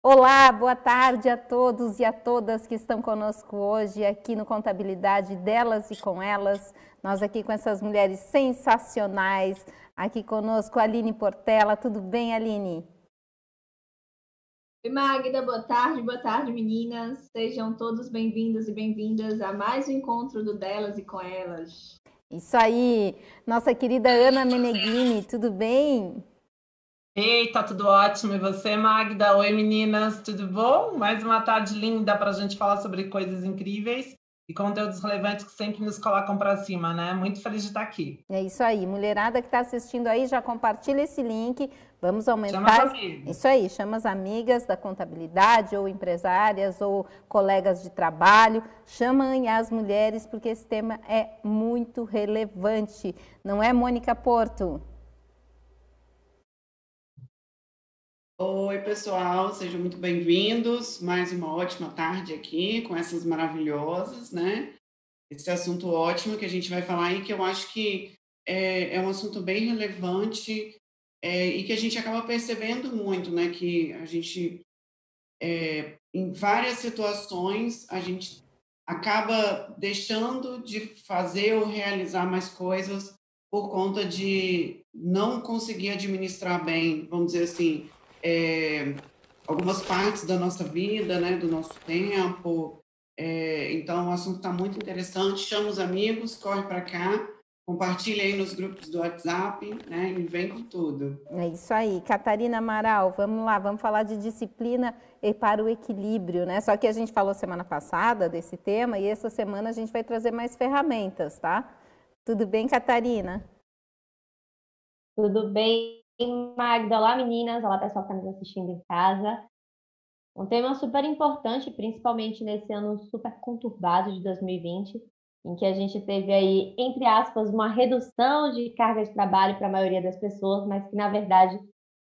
Olá, boa tarde a todos e a todas que estão conosco hoje aqui no Contabilidade delas e com elas. Nós aqui com essas mulheres sensacionais, aqui conosco Aline Portela. Tudo bem, Aline? Oi, Magda, boa tarde, boa tarde, meninas. Sejam todos bem-vindos e bem-vindas a mais um encontro do Delas e com Elas. Isso aí, nossa querida Ana Meneghini, tudo bem? Ei, tá tudo ótimo. E você, Magda? Oi, meninas, tudo bom? Mais uma tarde linda para a gente falar sobre coisas incríveis e conteúdos relevantes que sempre nos colocam para cima, né? Muito feliz de estar aqui. É isso aí. Mulherada que está assistindo aí, já compartilha esse link. Vamos aumentar. Chama as amigas. Isso aí, chama as amigas da contabilidade, ou empresárias, ou colegas de trabalho. Chamam as mulheres, porque esse tema é muito relevante. Não é, Mônica Porto? Oi, pessoal, sejam muito bem-vindos. Mais uma ótima tarde aqui com essas maravilhosas, né? Esse assunto ótimo que a gente vai falar e que eu acho que é, é um assunto bem relevante é, e que a gente acaba percebendo muito, né? Que a gente, é, em várias situações, a gente acaba deixando de fazer ou realizar mais coisas por conta de não conseguir administrar bem, vamos dizer assim, é, algumas partes da nossa vida, né, do nosso tempo. É, então, o assunto está muito interessante. Chama os amigos, corre para cá, compartilha aí nos grupos do WhatsApp, né, e vem com tudo. É isso aí. Catarina Amaral, vamos lá, vamos falar de disciplina e para o equilíbrio, né? Só que a gente falou semana passada desse tema e essa semana a gente vai trazer mais ferramentas, tá? Tudo bem, Catarina? Tudo bem, Magda, olá meninas, olá pessoal que está nos assistindo em casa. Um tema super importante, principalmente nesse ano super conturbado de 2020, em que a gente teve aí, entre aspas, uma redução de carga de trabalho para a maioria das pessoas, mas que na verdade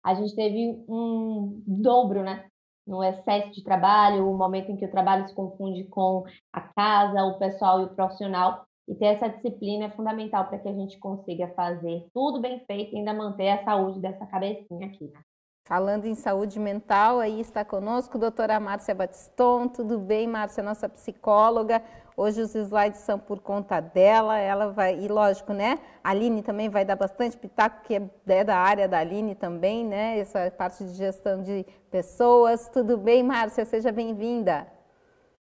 a gente teve um dobro, né? No excesso de trabalho, o momento em que o trabalho se confunde com a casa, o pessoal e o profissional. E ter essa disciplina é fundamental para que a gente consiga fazer tudo bem feito e ainda manter a saúde dessa cabecinha aqui. Né? Falando em saúde mental, aí está conosco a doutora Márcia Batiston. Tudo bem, Márcia, nossa psicóloga. Hoje os slides são por conta dela. Ela vai, e lógico, né? A Aline também vai dar bastante pitaco, que é da área da Aline também, né? Essa parte de gestão de pessoas. Tudo bem, Márcia? Seja bem-vinda.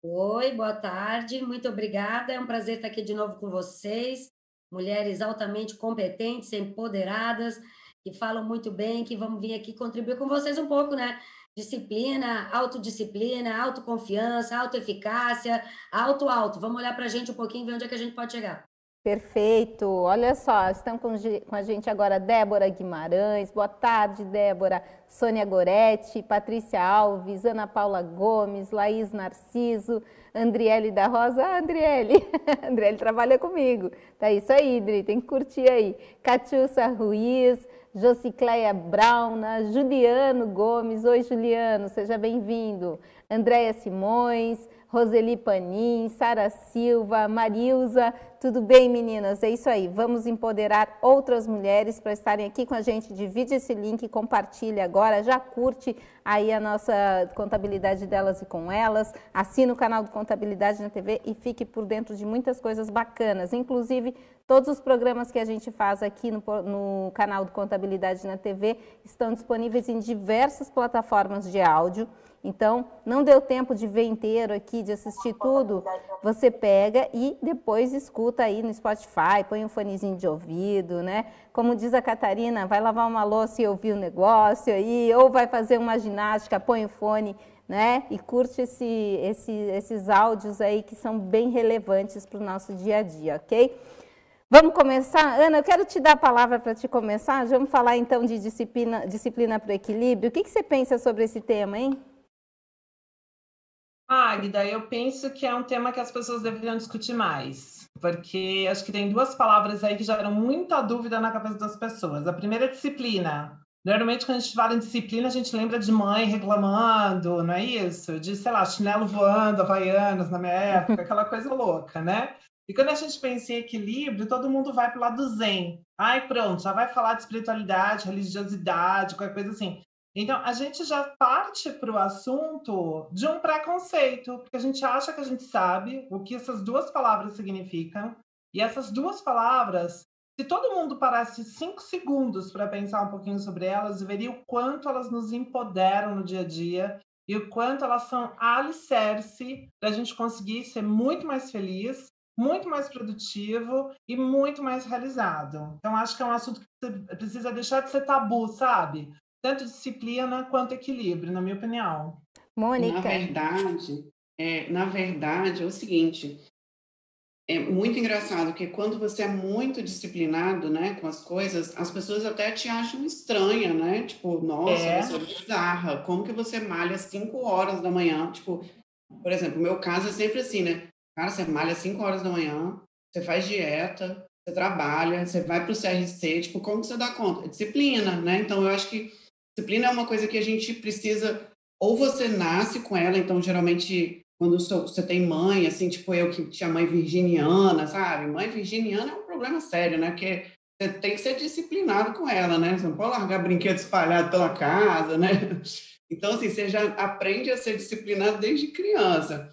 Oi, boa tarde, muito obrigada. É um prazer estar aqui de novo com vocês. Mulheres altamente competentes, empoderadas, que falam muito bem, que vamos vir aqui contribuir com vocês um pouco, né? Disciplina, autodisciplina, autoconfiança, autoeficácia, auto-auto. Vamos olhar para a gente um pouquinho e ver onde é que a gente pode chegar. Perfeito. Olha só, estão com, a gente agora Débora Guimarães. Boa tarde, Débora. Sônia Goretti, Patrícia Alves, Ana Paula Gomes, Laís Narciso, Andriele da Rosa. Ah, Andriele. Andriele trabalha comigo. Tá isso aí, Adri, tem que curtir aí. Catiúcia Ruiz, Josicleia Brauna, Juliano Gomes. Oi, Juliano, seja bem-vindo. Andréia Simões, Roseli Panim, Sara Silva, Marilza. Tudo bem, meninas? É isso aí. Vamos empoderar outras mulheres para estarem aqui com a gente. Divide esse link, compartilhe agora, já curte aí a nossa contabilidade delas e com elas. Assina o canal do Contabilidade na TV e fique por dentro de muitas coisas bacanas. Inclusive, todos os programas que a gente faz aqui no, no canal do Contabilidade na TV estão disponíveis em diversas plataformas de áudio. Então, não deu tempo de ver inteiro aqui, de assistir tudo, você pega e depois escuta aí no Spotify, põe um fonezinho de ouvido, né? Como diz a Catarina, vai lavar uma louça e ouvir o negócio aí, ou vai fazer uma ginástica, põe o fone, né? E curte esse, esse, esses áudios aí que são bem relevantes para o nosso dia a dia, ok? Vamos começar? Ana, eu quero te dar a palavra para te começar. Vamos falar então de disciplina, disciplina para o equilíbrio. O que, que você pensa sobre esse tema, hein? Magda, eu penso que é um tema que as pessoas deveriam discutir mais, porque acho que tem duas palavras aí que geram muita dúvida na cabeça das pessoas. A primeira é disciplina. Normalmente, quando a gente fala em disciplina, a gente lembra de mãe reclamando, não é isso? De, sei lá, chinelo voando, havaianas na minha época, aquela coisa louca, né? E quando a gente pensa em equilíbrio, todo mundo vai para o lado zen. Ai, pronto, já vai falar de espiritualidade, religiosidade, qualquer coisa assim. Então, a gente já parte para o assunto de um preconceito, porque a gente acha que a gente sabe o que essas duas palavras significam, e essas duas palavras, se todo mundo parasse cinco segundos para pensar um pouquinho sobre elas, veria o quanto elas nos empoderam no dia a dia e o quanto elas são alicerce para a gente conseguir ser muito mais feliz, muito mais produtivo e muito mais realizado. Então, acho que é um assunto que precisa deixar de ser tabu, sabe? Tanto disciplina quanto equilíbrio, na minha opinião. Mônica. Na verdade, é, na verdade, é o seguinte. É muito engraçado que quando você é muito disciplinado, né, com as coisas, as pessoas até te acham estranha, né? Tipo, nossa, é. você é bizarra. Como que você malha às 5 horas da manhã? Tipo, por exemplo, o meu caso é sempre assim, né? Cara, você malha às 5 horas da manhã, você faz dieta, você trabalha, você vai para o CRC, tipo, como que você dá conta? É disciplina, né? Então, eu acho que Disciplina é uma coisa que a gente precisa, ou você nasce com ela, então geralmente quando você tem mãe, assim, tipo eu que tinha mãe virginiana, sabe? Mãe virginiana é um problema sério, né? Porque você tem que ser disciplinado com ela, né? Você não pode largar brinquedo espalhado pela casa, né? Então, assim, você já aprende a ser disciplinado desde criança.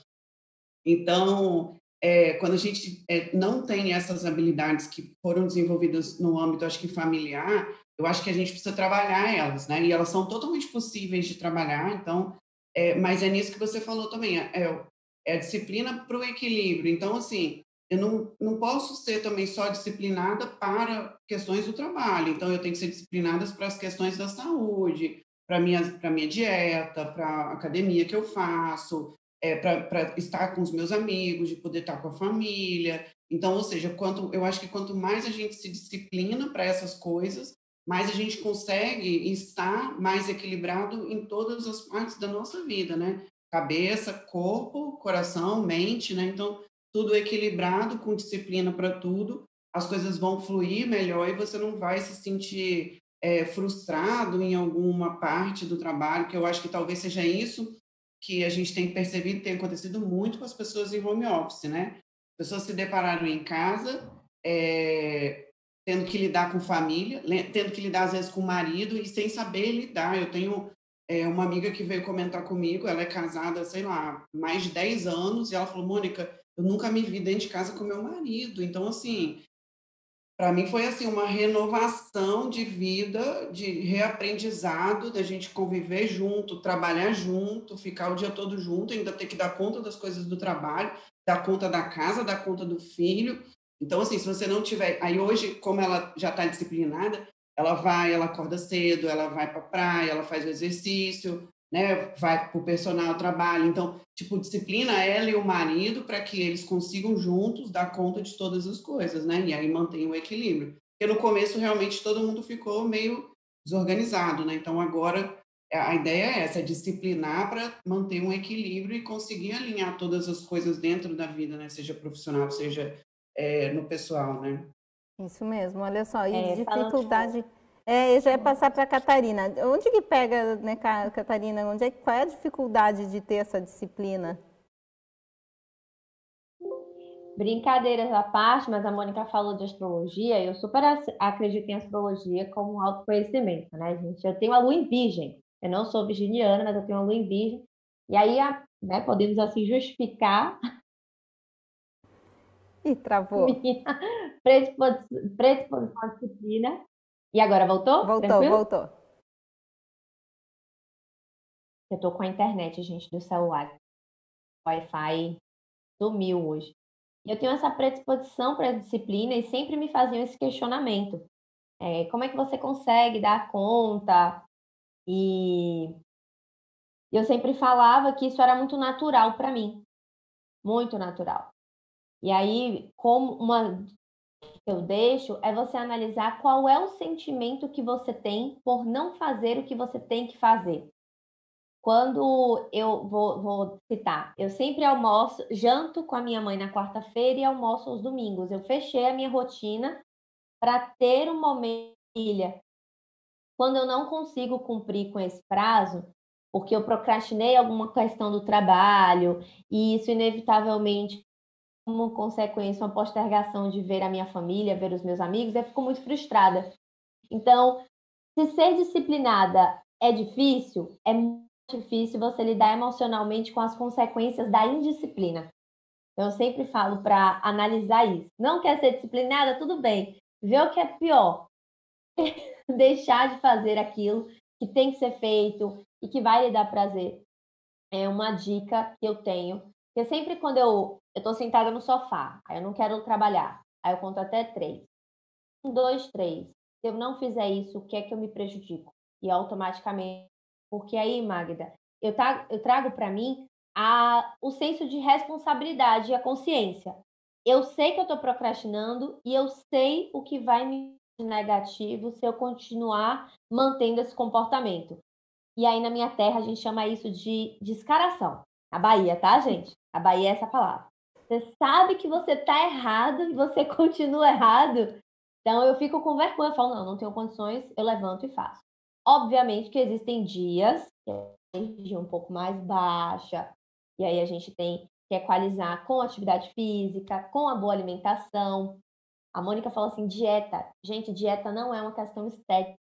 Então, é, quando a gente é, não tem essas habilidades que foram desenvolvidas no âmbito, acho que familiar, eu acho que a gente precisa trabalhar elas, né? E elas são totalmente possíveis de trabalhar, então, é, mas é nisso que você falou também, é, é, é a disciplina para o equilíbrio. Então, assim, eu não, não posso ser também só disciplinada para questões do trabalho, então eu tenho que ser disciplinada para as questões da saúde, para minha para minha dieta, para a academia que eu faço, é, para estar com os meus amigos, de poder estar com a família. Então, ou seja, quanto eu acho que quanto mais a gente se disciplina para essas coisas, mais a gente consegue estar mais equilibrado em todas as partes da nossa vida, né? Cabeça, corpo, coração, mente, né? Então, tudo equilibrado, com disciplina para tudo, as coisas vão fluir melhor e você não vai se sentir é, frustrado em alguma parte do trabalho, que eu acho que talvez seja isso que a gente tem percebido tem acontecido muito com as pessoas em home office, né? Pessoas se depararam em casa, é, tendo que lidar com família, tendo que lidar às vezes com o marido e sem saber lidar. Eu tenho é, uma amiga que veio comentar comigo, ela é casada, sei lá, mais de 10 anos, e ela falou: Mônica, eu nunca me vi dentro de casa com meu marido. Então, assim, para mim foi assim uma renovação de vida, de reaprendizado, da gente conviver junto, trabalhar junto, ficar o dia todo junto, ainda ter que dar conta das coisas do trabalho, dar conta da casa, dar conta do filho. Então, assim, se você não tiver. Aí hoje, como ela já está disciplinada, ela vai, ela acorda cedo, ela vai para a praia, ela faz o exercício, né? Vai para o personal trabalho. Então, tipo, disciplina ela e o marido para que eles consigam juntos dar conta de todas as coisas, né? E aí mantém o equilíbrio. Porque no começo, realmente, todo mundo ficou meio desorganizado, né? Então, agora a ideia é essa, é disciplinar para manter um equilíbrio e conseguir alinhar todas as coisas dentro da vida, né? Seja profissional, seja é, no pessoal, né? Isso mesmo, olha só, e é, dificuldade. É, eu já ia passar para a Catarina. Onde que pega, né, Catarina? Onde é, qual é a dificuldade de ter essa disciplina? Brincadeiras à parte, mas a Mônica falou de astrologia, eu super acredito em astrologia como um autoconhecimento, né, gente? Eu tenho a lua em virgem, eu não sou virginiana, mas eu tenho a lua em virgem, e aí, né, podemos assim justificar Ih, travou. Predisposição à disciplina. E agora voltou? Voltou, Tranquilo? voltou. Eu tô com a internet, gente, do celular. O Wi-Fi sumiu hoje. Eu tenho essa predisposição para a disciplina e sempre me faziam esse questionamento. É, como é que você consegue dar conta? E eu sempre falava que isso era muito natural para mim. Muito natural. E aí, como uma que eu deixo é você analisar qual é o sentimento que você tem por não fazer o que você tem que fazer. Quando eu vou, vou citar, eu sempre almoço, janto com a minha mãe na quarta-feira e almoço aos domingos. Eu fechei a minha rotina para ter um momento filha. Quando eu não consigo cumprir com esse prazo, porque eu procrastinei alguma questão do trabalho, e isso inevitavelmente como consequência, uma postergação de ver a minha família, ver os meus amigos, eu fico muito frustrada. Então, se ser disciplinada é difícil? É muito difícil você lidar emocionalmente com as consequências da indisciplina. Eu sempre falo para analisar isso. Não quer ser disciplinada? Tudo bem. Vê o que é pior. Deixar de fazer aquilo que tem que ser feito e que vai lhe dar prazer. É uma dica que eu tenho. Porque sempre quando eu estou sentada no sofá, aí eu não quero trabalhar, aí eu conto até três. Um, dois, três. Se eu não fizer isso, o que é que eu me prejudico? E automaticamente. Porque aí, Magda, eu, trago, eu trago para mim a, o senso de responsabilidade e a consciência. Eu sei que eu estou procrastinando e eu sei o que vai me negativo se eu continuar mantendo esse comportamento. E aí, na minha terra, a gente chama isso de descaração. A Bahia, tá, gente? A Bahia é essa palavra. Você sabe que você tá errado e você continua errado. Então, eu fico com vergonha. Eu falo, não, não tenho condições, eu levanto e faço. Obviamente que existem dias que a energia um pouco mais baixa, e aí a gente tem que equalizar com atividade física, com a boa alimentação. A Mônica falou assim: dieta. Gente, dieta não é uma questão estética.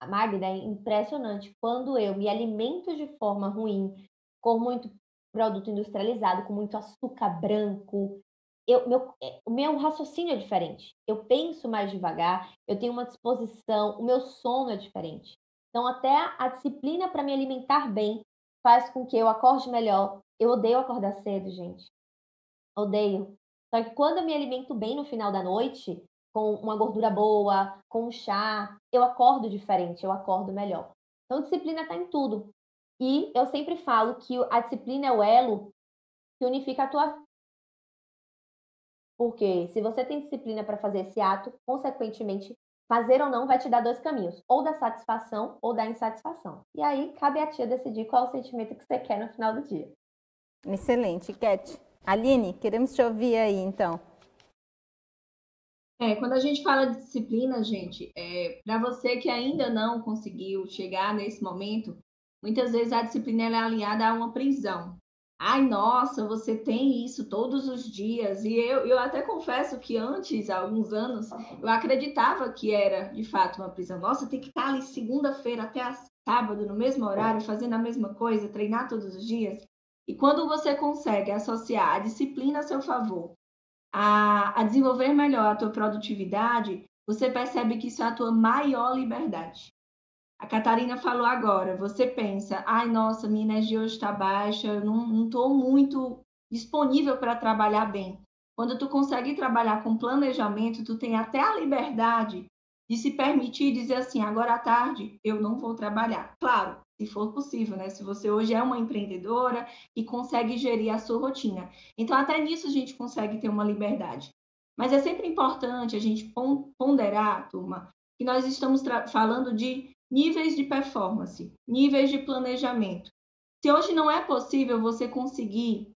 A Magda é impressionante. Quando eu me alimento de forma ruim, com muito produto industrializado, com muito açúcar branco, eu, meu, é, o meu raciocínio é diferente. Eu penso mais devagar, eu tenho uma disposição, o meu sono é diferente. Então, até a disciplina para me alimentar bem faz com que eu acorde melhor. Eu odeio acordar cedo, gente. Odeio. Só que quando eu me alimento bem no final da noite, com uma gordura boa, com um chá, eu acordo diferente, eu acordo melhor. Então, disciplina está em tudo. E eu sempre falo que a disciplina é o elo que unifica a tua vida. Porque se você tem disciplina para fazer esse ato, consequentemente, fazer ou não vai te dar dois caminhos, ou da satisfação ou da insatisfação. E aí cabe a tia decidir qual é o sentimento que você quer no final do dia. Excelente, Cat. Aline, queremos te ouvir aí então. É, quando a gente fala de disciplina, gente, é, para você que ainda não conseguiu chegar nesse momento, muitas vezes a disciplina é aliada a uma prisão. Ai, nossa, você tem isso todos os dias. E eu, eu até confesso que antes, há alguns anos, eu acreditava que era de fato uma prisão. Nossa, tem que estar ali segunda-feira até sábado, no mesmo horário, fazendo a mesma coisa, treinar todos os dias. E quando você consegue associar a disciplina a seu favor a, a desenvolver melhor a tua produtividade, você percebe que isso é a tua maior liberdade. A Catarina falou agora, você pensa, ai, nossa, minha energia hoje está baixa, eu não estou muito disponível para trabalhar bem. Quando tu consegue trabalhar com planejamento, tu tem até a liberdade de se permitir dizer assim, agora à tarde eu não vou trabalhar. Claro, se for possível, né? Se você hoje é uma empreendedora e consegue gerir a sua rotina. Então, até nisso a gente consegue ter uma liberdade. Mas é sempre importante a gente ponderar, turma, que nós estamos falando de níveis de performance, níveis de planejamento. Se hoje não é possível você conseguir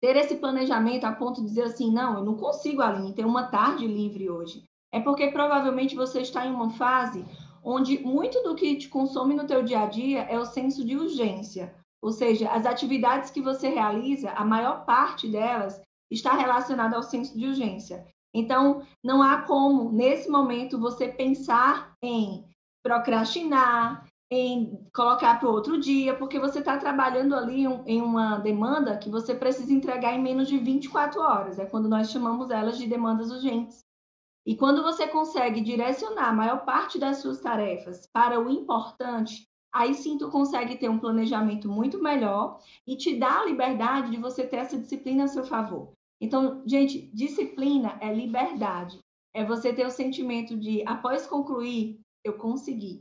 ter esse planejamento a ponto de dizer assim, não, eu não consigo, Aline, ter uma tarde livre hoje. É porque provavelmente você está em uma fase onde muito do que te consome no teu dia a dia é o senso de urgência. Ou seja, as atividades que você realiza, a maior parte delas está relacionada ao senso de urgência. Então, não há como, nesse momento, você pensar em procrastinar, em colocar para outro dia, porque você está trabalhando ali em uma demanda que você precisa entregar em menos de 24 horas. É quando nós chamamos elas de demandas urgentes. E quando você consegue direcionar a maior parte das suas tarefas para o importante, aí sim tu consegue ter um planejamento muito melhor e te dá a liberdade de você ter essa disciplina a seu favor. Então, gente, disciplina é liberdade. É você ter o sentimento de, após concluir, eu consegui.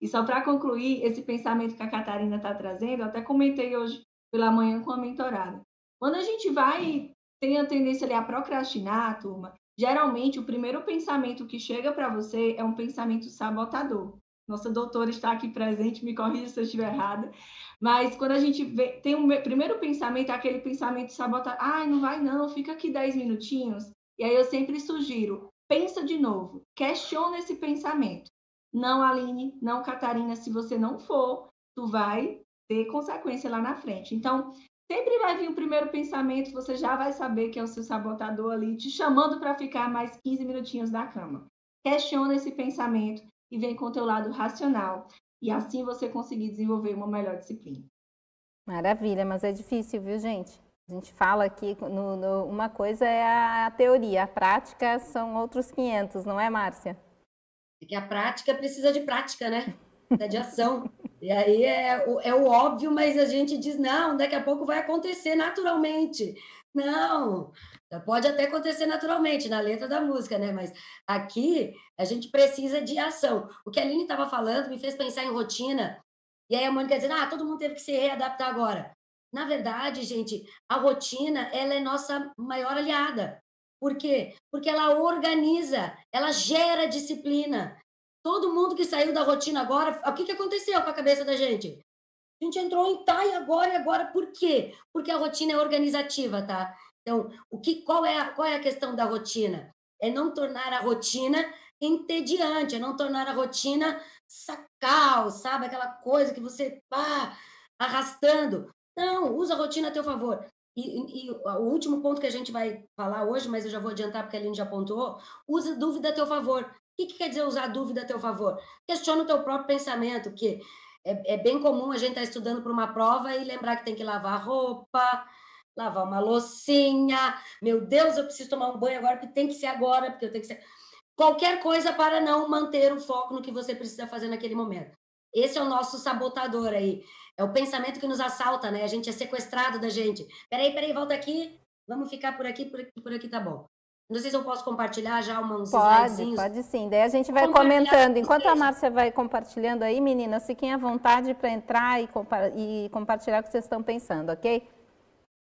E só para concluir esse pensamento que a Catarina está trazendo, eu até comentei hoje pela manhã com a mentorada. Quando a gente vai, tem a tendência ali a procrastinar, turma, Geralmente, o primeiro pensamento que chega para você é um pensamento sabotador. Nossa doutora está aqui presente, me corrija se eu estiver errada. Mas quando a gente vê, tem um primeiro pensamento, é aquele pensamento sabotador. Ai, não vai não, fica aqui 10 minutinhos. E aí eu sempre sugiro, pensa de novo, questiona esse pensamento. Não, Aline, não, Catarina, se você não for, tu vai ter consequência lá na frente. Então, Sempre vai vir o primeiro pensamento, você já vai saber que é o seu sabotador ali te chamando para ficar mais 15 minutinhos na cama. Questiona esse pensamento e vem com o teu lado racional. e assim você conseguir desenvolver uma melhor disciplina. Maravilha, mas é difícil, viu, gente? A gente fala aqui, no, no, uma coisa é a, a, teoria, a prática são outros 500, não é, Márcia? É que a prática precisa de prática, né? Precisa de ação. e aí é, é o óbvio, mas a gente diz, não, daqui a pouco vai acontecer naturalmente. Não, pode até acontecer naturalmente na letra da música, né? Mas aqui a gente precisa de ação. O que a Aline estava falando me fez pensar em rotina. E aí a Mônica dizendo, ah, todo mundo teve que se readaptar agora. Na verdade, gente, a rotina ela é nossa maior aliada. Por quê? Porque ela organiza, ela gera disciplina. Todo mundo que saiu da rotina agora, o que, que aconteceu com a cabeça da gente? A gente entrou em tá e agora e agora por quê? Porque a rotina é organizativa, tá? Então, o que qual é a, qual é a questão da rotina? É não tornar a rotina entediante, é não tornar a rotina sacal, sabe? Aquela coisa que você pá, arrastando. Não, usa a rotina a teu favor. E, e, o último ponto que a gente vai falar hoje, mas eu já vou adiantar porque a Aline já apontou, usa dúvida a teu favor. O que, que quer dizer usar dúvida a teu favor? Questiona o teu próprio pensamento, que é, é bem comum a gente estar tá estudando para uma prova e lembrar que tem que lavar roupa, lavar uma loucinha. Meu Deus, eu preciso tomar um banho agora, porque tem que ser agora, porque eu tenho que ser. Qualquer coisa para não manter o foco no que você precisa fazer naquele momento. Esse é o nosso sabotador aí. É o pensamento que nos assalta, né? A gente é sequestrado da gente. Peraí, peraí, volta aqui. Vamos ficar por aqui, por aqui, por aqui tá bom. Não sei se eu posso compartilhar já uns Pode, pode sim. Daí a gente vai comentando. Enquanto a Márcia vai compartilhando aí, meninas, fiquem à vontade para entrar e, compa e, compartilhar o que vocês estão pensando, ok?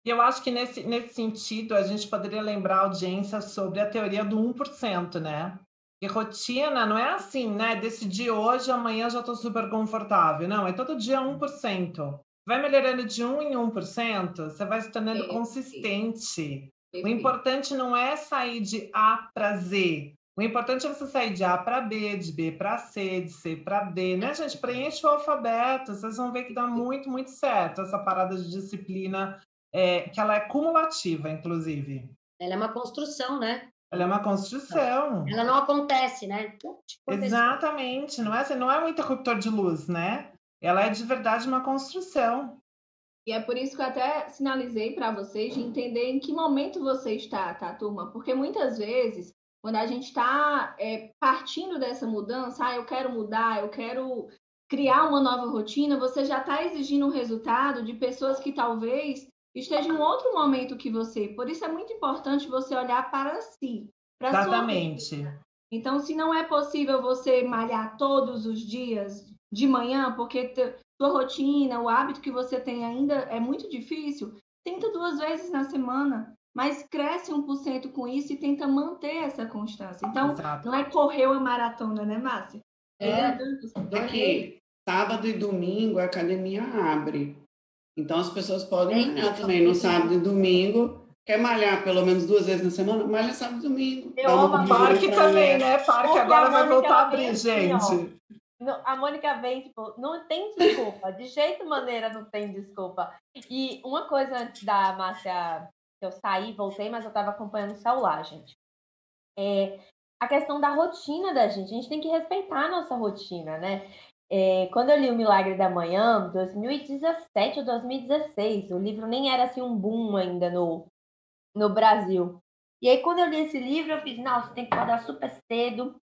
Eu acho que nesse, nesse sentido a gente poderia lembrar a audiência sobre a teoria do 1%, né? E rotina não é assim, né? Decidir hoje, amanhã já estou super confortável. Não, é todo dia 1%. Vai melhorando de 1 em 1%, você vai se tornando consistente. O importante não é sair de A para Z. O importante é você sair de A para B, de B para C, de C para D, né, gente? Preenche o alfabeto, vocês vão ver que dá muito, muito certo essa parada de disciplina, é, que ela é cumulativa, inclusive. Ela é uma construção, né? Ela é uma construção. Ela não acontece, né? Exatamente. Não é, assim, não é um interruptor de luz, né? Ela é de verdade uma construção. E é por isso que eu até sinalizei para vocês de entender em que momento você está, tá, turma? Porque muitas vezes, quando a gente está é, partindo dessa mudança, ah, eu quero mudar, eu quero criar uma nova rotina, você já está exigindo um resultado de pessoas que talvez estejam em outro momento que você. Por isso é muito importante você olhar para si. Para Exatamente. Então, se não é possível você malhar todos os dias de manhã, porque sua rotina, o hábito que você tem ainda é muito difícil, tenta duas vezes na semana, mas cresce 1% com isso e tenta manter essa constância. Então, Exato. não é correr a maratona, né, Márcia? É, é que sábado e domingo a academia abre. Então, as pessoas podem malhar também no sábado e domingo. Quer malhar pelo menos duas vezes na semana? Malha sábado e domingo. Eu amo parque também, né? Parque agora vai voltar a abrir, gente a Mônica vem, tipo, não tem desculpa, de jeito maneira não tem desculpa. E uma coisa antes da Márcia, que eu saí, voltei, mas eu estava acompanhando o celular, gente. É a questão da rotina da gente. A gente tem que respeitar a nossa rotina, né? É, quando eu li O Milagre da Manhã, 2017 ou 2016, o livro nem era assim um boom ainda no, no Brasil. E aí, quando eu li esse livro, eu fiz, nossa, tem que acordar super cedo,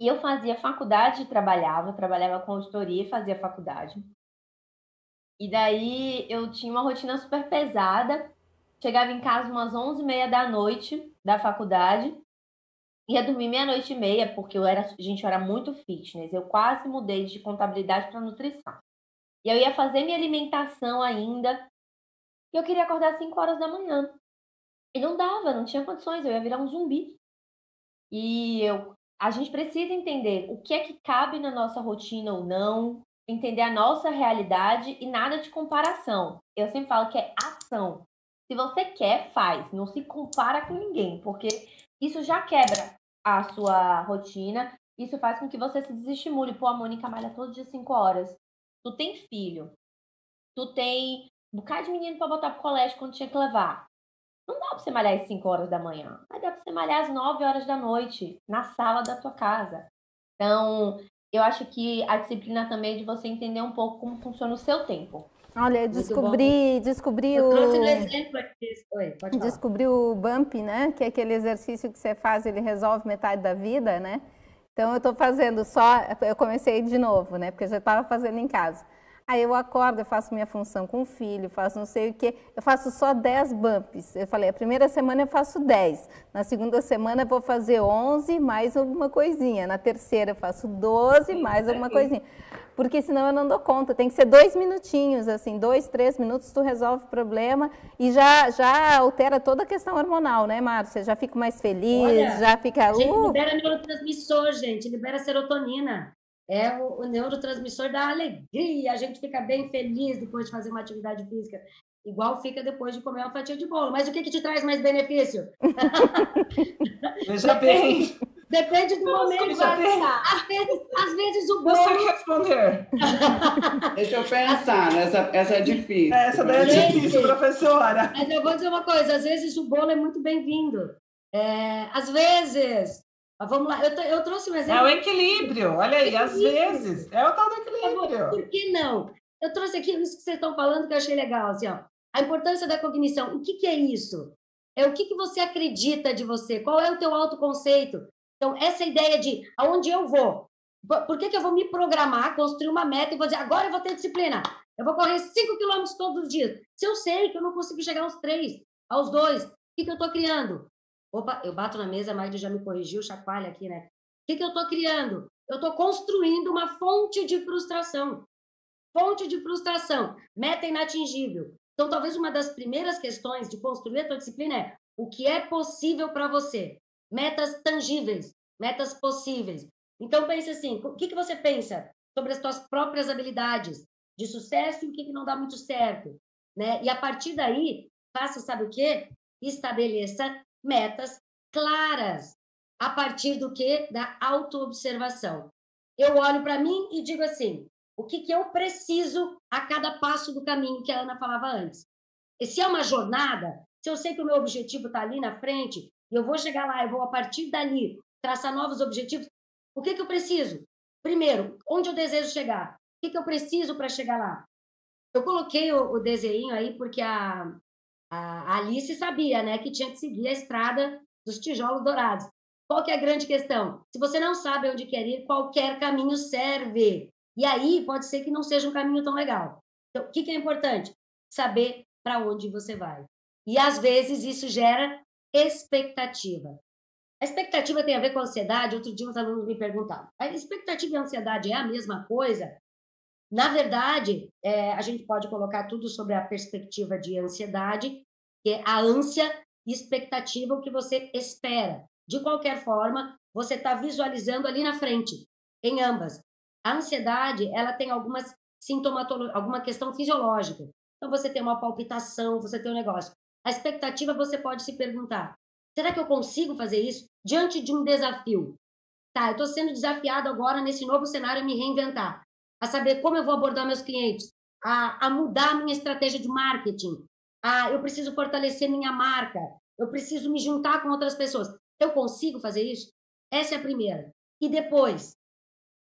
e eu fazia faculdade, trabalhava, trabalhava com auditoria e fazia faculdade. E daí eu tinha uma rotina super pesada. Chegava em casa umas 11h30 da noite da faculdade. Ia dormir meia-noite e meia, porque eu era, gente, eu era muito fitness. Eu quase mudei de contabilidade para nutrição. E eu ia fazer minha alimentação ainda. E eu queria acordar às 5 horas da manhã. E não dava, não tinha condições, eu ia virar um zumbi. E eu a gente precisa entender o que é que cabe na nossa rotina ou não, entender a nossa realidade e nada de comparação. Eu sempre falo que é ação. Se você quer, faz. Não se compara com ninguém, porque isso já quebra a sua rotina. Isso faz com que você se desestimule. Pô, a Mônica malha todo dia 5 horas. Tu tem filho. Tu tem um bocado de menino para botar pro colégio quando tinha que levar. Não dá para você malhar às 5 horas da manhã, mas dá para você malhar às 9 horas da noite, na sala da tua casa. Então, eu acho que a disciplina também é de você entender um pouco como funciona o seu tempo. Olha, descobri, descobri Eu o. trouxe um exemplo aqui. Oi. Descobri o bump, né? Que é aquele exercício que você faz, ele resolve metade da vida, né? Então eu estou fazendo só, eu comecei de novo, né? Porque eu já estava fazendo em casa. Aí eu acordo, eu faço minha função com o filho, faço não sei o quê, eu faço só 10 bumps. Eu falei, a primeira semana eu faço 10, na segunda semana eu vou fazer 11 mais alguma coisinha, na terceira eu faço 12 mais alguma coisinha. Porque senão eu não dou conta, tem que ser dois minutinhos, assim, dois, três minutos, tu resolve o problema e já, já altera toda a questão hormonal, né, Márcia? Já fico mais feliz, Olha, já fica... Gente Uh, libera neurotransmissor, gente, libera serotonina. É o, o neurotransmissor da alegria, a gente fica bem feliz depois de fazer uma atividade física. Igual fica depois de comer uma fatia de bolo. Mas o que, que te traz mais benefício? Veja bem. Depende do Nossa, momento. Às vezes, às vezes o Você bolo. quer responder? Deixa eu pensar, essa, essa é difícil. Essa daí é Gente. difícil, professora. Mas eu vou dizer uma coisa: às vezes o bolo é muito bem-vindo. É, às vezes. Mas Vamos lá, eu, eu trouxe um É exemplo. o equilíbrio. Olha aí, às vezes. É o tal do equilíbrio. Por que não? Eu trouxe aqui isso que vocês estão falando que eu achei legal, assim, ó. A importância da cognição. O que, que é isso? É o que, que você acredita de você? Qual é o teu autoconceito? Então, essa ideia de aonde eu vou? Por que, que eu vou me programar, construir uma meta e vou dizer, agora eu vou ter disciplina? Eu vou correr 5 quilômetros todos os dias. Se eu sei que eu não consigo chegar aos três, aos dois, o que, que eu estou criando? Opa, eu bato na mesa, Magda já me corrigiu, chacoalha aqui, né? O que, que eu estou criando? Eu estou construindo uma fonte de frustração. Fonte de frustração, meta inatingível. Então, talvez uma das primeiras questões de construir a tua disciplina é o que é possível para você. Metas tangíveis, metas possíveis. Então, pense assim, o que, que você pensa sobre as tuas próprias habilidades de sucesso e o que, que não dá muito certo? Né? E a partir daí, faça, sabe o quê? Estabeleça metas claras. A partir do quê? Da autoobservação. Eu olho para mim e digo assim, o que, que eu preciso a cada passo do caminho que a Ana falava antes. E se é uma jornada, se eu sei que o meu objetivo está ali na frente, e eu vou chegar lá, eu vou a partir dali traçar novos objetivos, o que, que eu preciso? Primeiro, onde eu desejo chegar? O que, que eu preciso para chegar lá? Eu coloquei o, o desenho aí porque a, a Alice sabia né, que tinha que seguir a estrada dos tijolos dourados. Qual que é a grande questão? Se você não sabe onde quer ir, qualquer caminho serve. E aí pode ser que não seja um caminho tão legal. Então, o que, que é importante? Saber para onde você vai. E às vezes isso gera expectativa. A expectativa tem a ver com a ansiedade. Outro dia uns alunos me perguntaram: a expectativa e a ansiedade é a mesma coisa? Na verdade, é, a gente pode colocar tudo sobre a perspectiva de ansiedade, que é a ânsia e expectativa, o que você espera. De qualquer forma, você está visualizando ali na frente, em ambas. A ansiedade, ela tem algumas sintomatologias, alguma questão fisiológica. Então, você tem uma palpitação, você tem um negócio. A expectativa, você pode se perguntar: será que eu consigo fazer isso diante de um desafio? Tá, eu estou sendo desafiado agora nesse novo cenário a me reinventar, a saber como eu vou abordar meus clientes, a, a mudar minha estratégia de marketing, a eu preciso fortalecer minha marca, eu preciso me juntar com outras pessoas. Eu consigo fazer isso? Essa é a primeira. E depois,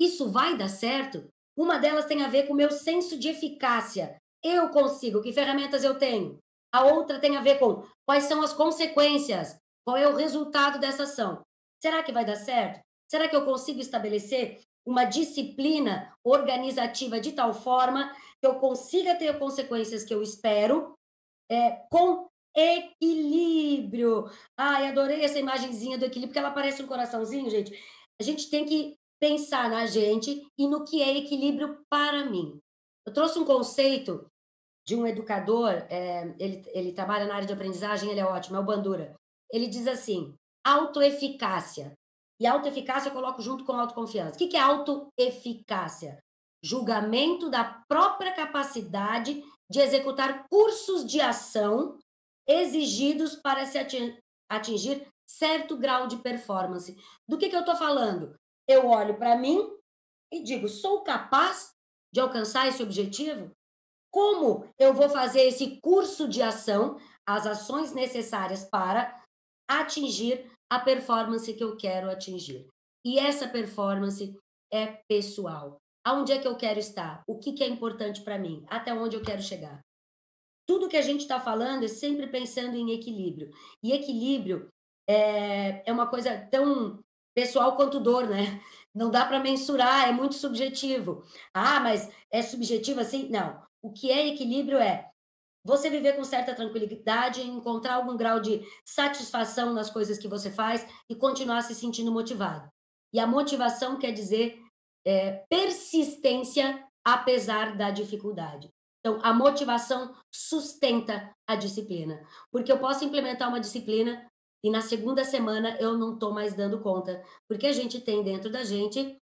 isso vai dar certo? Uma delas tem a ver com o meu senso de eficácia. Eu consigo, que ferramentas eu tenho? A outra tem a ver com quais são as consequências, qual é o resultado dessa ação. Será que vai dar certo? Será que eu consigo estabelecer uma disciplina organizativa de tal forma que eu consiga ter consequências que eu espero é, com equilíbrio? Ai, adorei essa imagenzinha do equilíbrio, porque ela parece um coraçãozinho, gente. A gente tem que pensar na gente e no que é equilíbrio para mim. Eu trouxe um conceito de um educador, é, ele, ele trabalha na área de aprendizagem, ele é ótimo, é o Bandura. Ele diz assim: autoeficácia. E autoeficácia eu coloco junto com autoconfiança. O que, é autoeficácia? Julgamento da própria capacidade de executar cursos de ação exigidos para se atingir certo grau de performance. Do que, que eu estou falando? Eu olho para mim e digo: sou capaz de alcançar esse objetivo? Como eu vou fazer esse curso de ação, as ações necessárias para atingir a performance que eu quero atingir? E essa performance é pessoal. Aonde é que eu quero estar? O que, que é importante para mim? Até onde eu quero chegar? Tudo que a gente está falando é sempre pensando em equilíbrio. E equilíbrio é, é uma coisa tão pessoal quanto dor, né? Não dá para mensurar, é muito subjetivo. Ah, mas é subjetivo assim? Não. O que é equilíbrio é você viver com certa tranquilidade, encontrar algum grau de satisfação nas coisas que você faz e continuar se sentindo motivado. E a motivação quer dizer é, persistência apesar da dificuldade. Então, a motivação sustenta a disciplina. Porque eu posso implementar uma disciplina e na segunda semana eu não estou mais dando conta. Porque a gente tem dentro da gente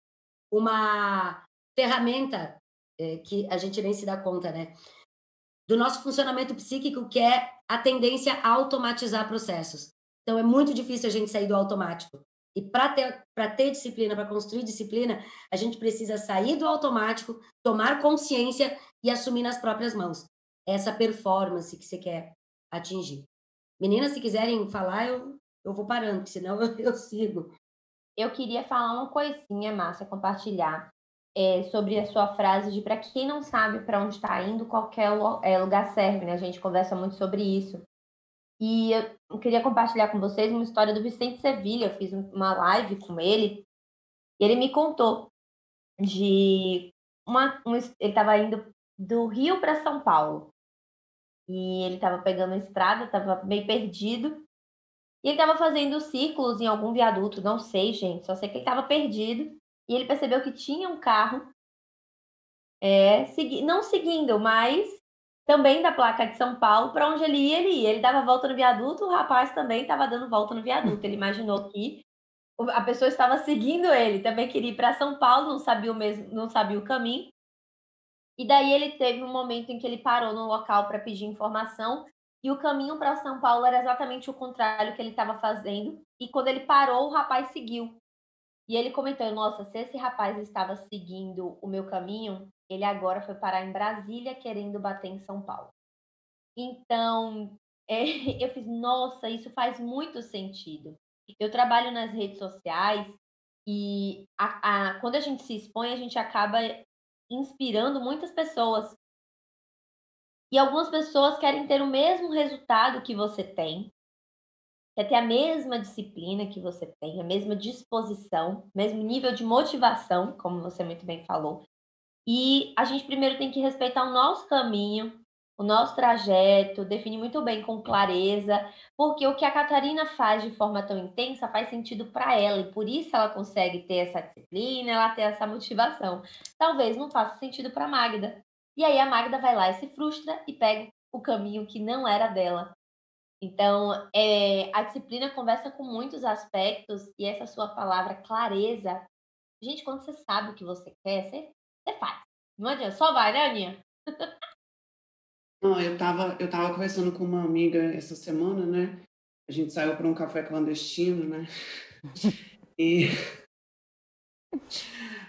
uma ferramenta é, que a gente nem se dá conta, né? Do nosso funcionamento psíquico, que é a tendência a automatizar processos. Então, é muito difícil a gente sair do automático. E para ter, ter disciplina, para construir disciplina, a gente precisa sair do automático, tomar consciência e assumir nas próprias mãos essa performance que você quer atingir. Meninas, se quiserem falar, eu, eu vou parando, senão eu, eu sigo. Eu queria falar uma coisinha, Márcia, compartilhar é, sobre a sua frase de para quem não sabe para onde está indo, qualquer é, lugar serve, né? A gente conversa muito sobre isso. E eu queria compartilhar com vocês uma história do Vicente Sevilha. Eu fiz uma live com ele e ele me contou de uma. Um, ele estava indo do Rio para São Paulo e ele estava pegando a estrada, estava meio perdido. E ele estava fazendo círculos em algum viaduto, não sei, gente, só sei que ele estava perdido. E ele percebeu que tinha um carro, é, segui não seguindo, mas também da placa de São Paulo, para onde ele ia, ele ia. Ele dava volta no viaduto, o rapaz também estava dando volta no viaduto. Ele imaginou que a pessoa estava seguindo ele, também queria ir para São Paulo, não sabia o mesmo, não sabia o caminho. E daí ele teve um momento em que ele parou no local para pedir informação e o caminho para São Paulo era exatamente o contrário que ele estava fazendo. E quando ele parou, o rapaz seguiu. E ele comentou: Nossa, se esse rapaz estava seguindo o meu caminho, ele agora foi parar em Brasília querendo bater em São Paulo. Então, é, eu fiz, nossa, isso faz muito sentido. Eu trabalho nas redes sociais e a, a, quando a gente se expõe, a gente acaba inspirando muitas pessoas. E algumas pessoas querem ter o mesmo resultado que você tem, quer ter a mesma disciplina que você tem, a mesma disposição, mesmo nível de motivação, como você muito bem falou. E a gente primeiro tem que respeitar o nosso caminho, o nosso trajeto, definir muito bem com clareza, porque o que a Catarina faz de forma tão intensa faz sentido para ela e por isso ela consegue ter essa disciplina, ela ter essa motivação. Talvez não faça sentido para Magda. E aí a Magda vai lá e se frustra e pega o caminho que não era dela. Então, é, a disciplina conversa com muitos aspectos e essa sua palavra clareza. Gente, quando você sabe o que você quer, você você faz. Não adianta, só vai, né, Aninha? Não, eu estava eu tava conversando com uma amiga essa semana, né? A gente saiu para um café clandestino, né? E.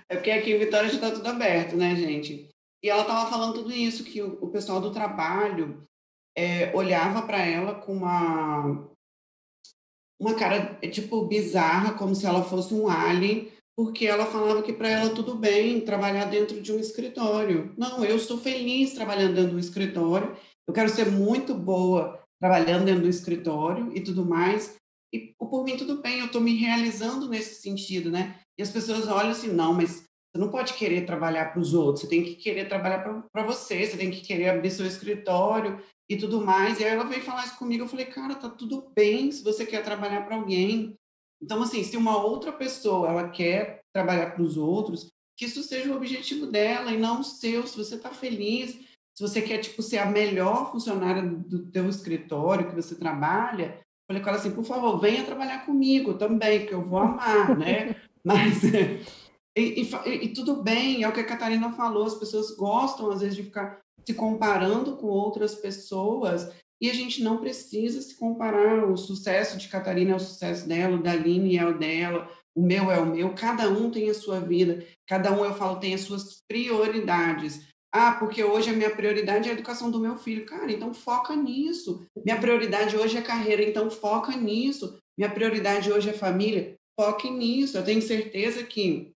É porque aqui em Vitória já está tudo aberto, né, gente? E ela estava falando tudo isso, que o, o pessoal do trabalho é, olhava para ela com uma, uma cara, tipo, bizarra, como se ela fosse um alien, porque ela falava que para ela tudo bem trabalhar dentro de um escritório. Não, eu estou feliz trabalhando dentro do escritório, eu quero ser muito boa trabalhando dentro do escritório e tudo mais. E por mim tudo bem, eu estou me realizando nesse sentido, né? E as pessoas olham assim, não, mas você não pode querer trabalhar para os outros, você tem que querer trabalhar para você, você tem que querer abrir seu escritório e tudo mais. E aí ela veio falar isso comigo, eu falei, cara, tá tudo bem se você quer trabalhar para alguém, então, assim, se uma outra pessoa ela quer trabalhar para os outros, que isso seja o objetivo dela e não o seu. Se você está feliz, se você quer tipo ser a melhor funcionária do teu escritório que você trabalha, falei com ela assim, por favor, venha trabalhar comigo também, que eu vou amar, né? Mas e, e, e, tudo bem, é o que a Catarina falou, as pessoas gostam às vezes de ficar se comparando com outras pessoas e a gente não precisa se comparar. O sucesso de Catarina é o sucesso dela, o da Aline é o dela, o meu é o meu. Cada um tem a sua vida, cada um, eu falo, tem as suas prioridades. Ah, porque hoje a minha prioridade é a educação do meu filho. Cara, então foca nisso. Minha prioridade hoje é carreira, então foca nisso. Minha prioridade hoje é família, foque nisso. Eu tenho certeza que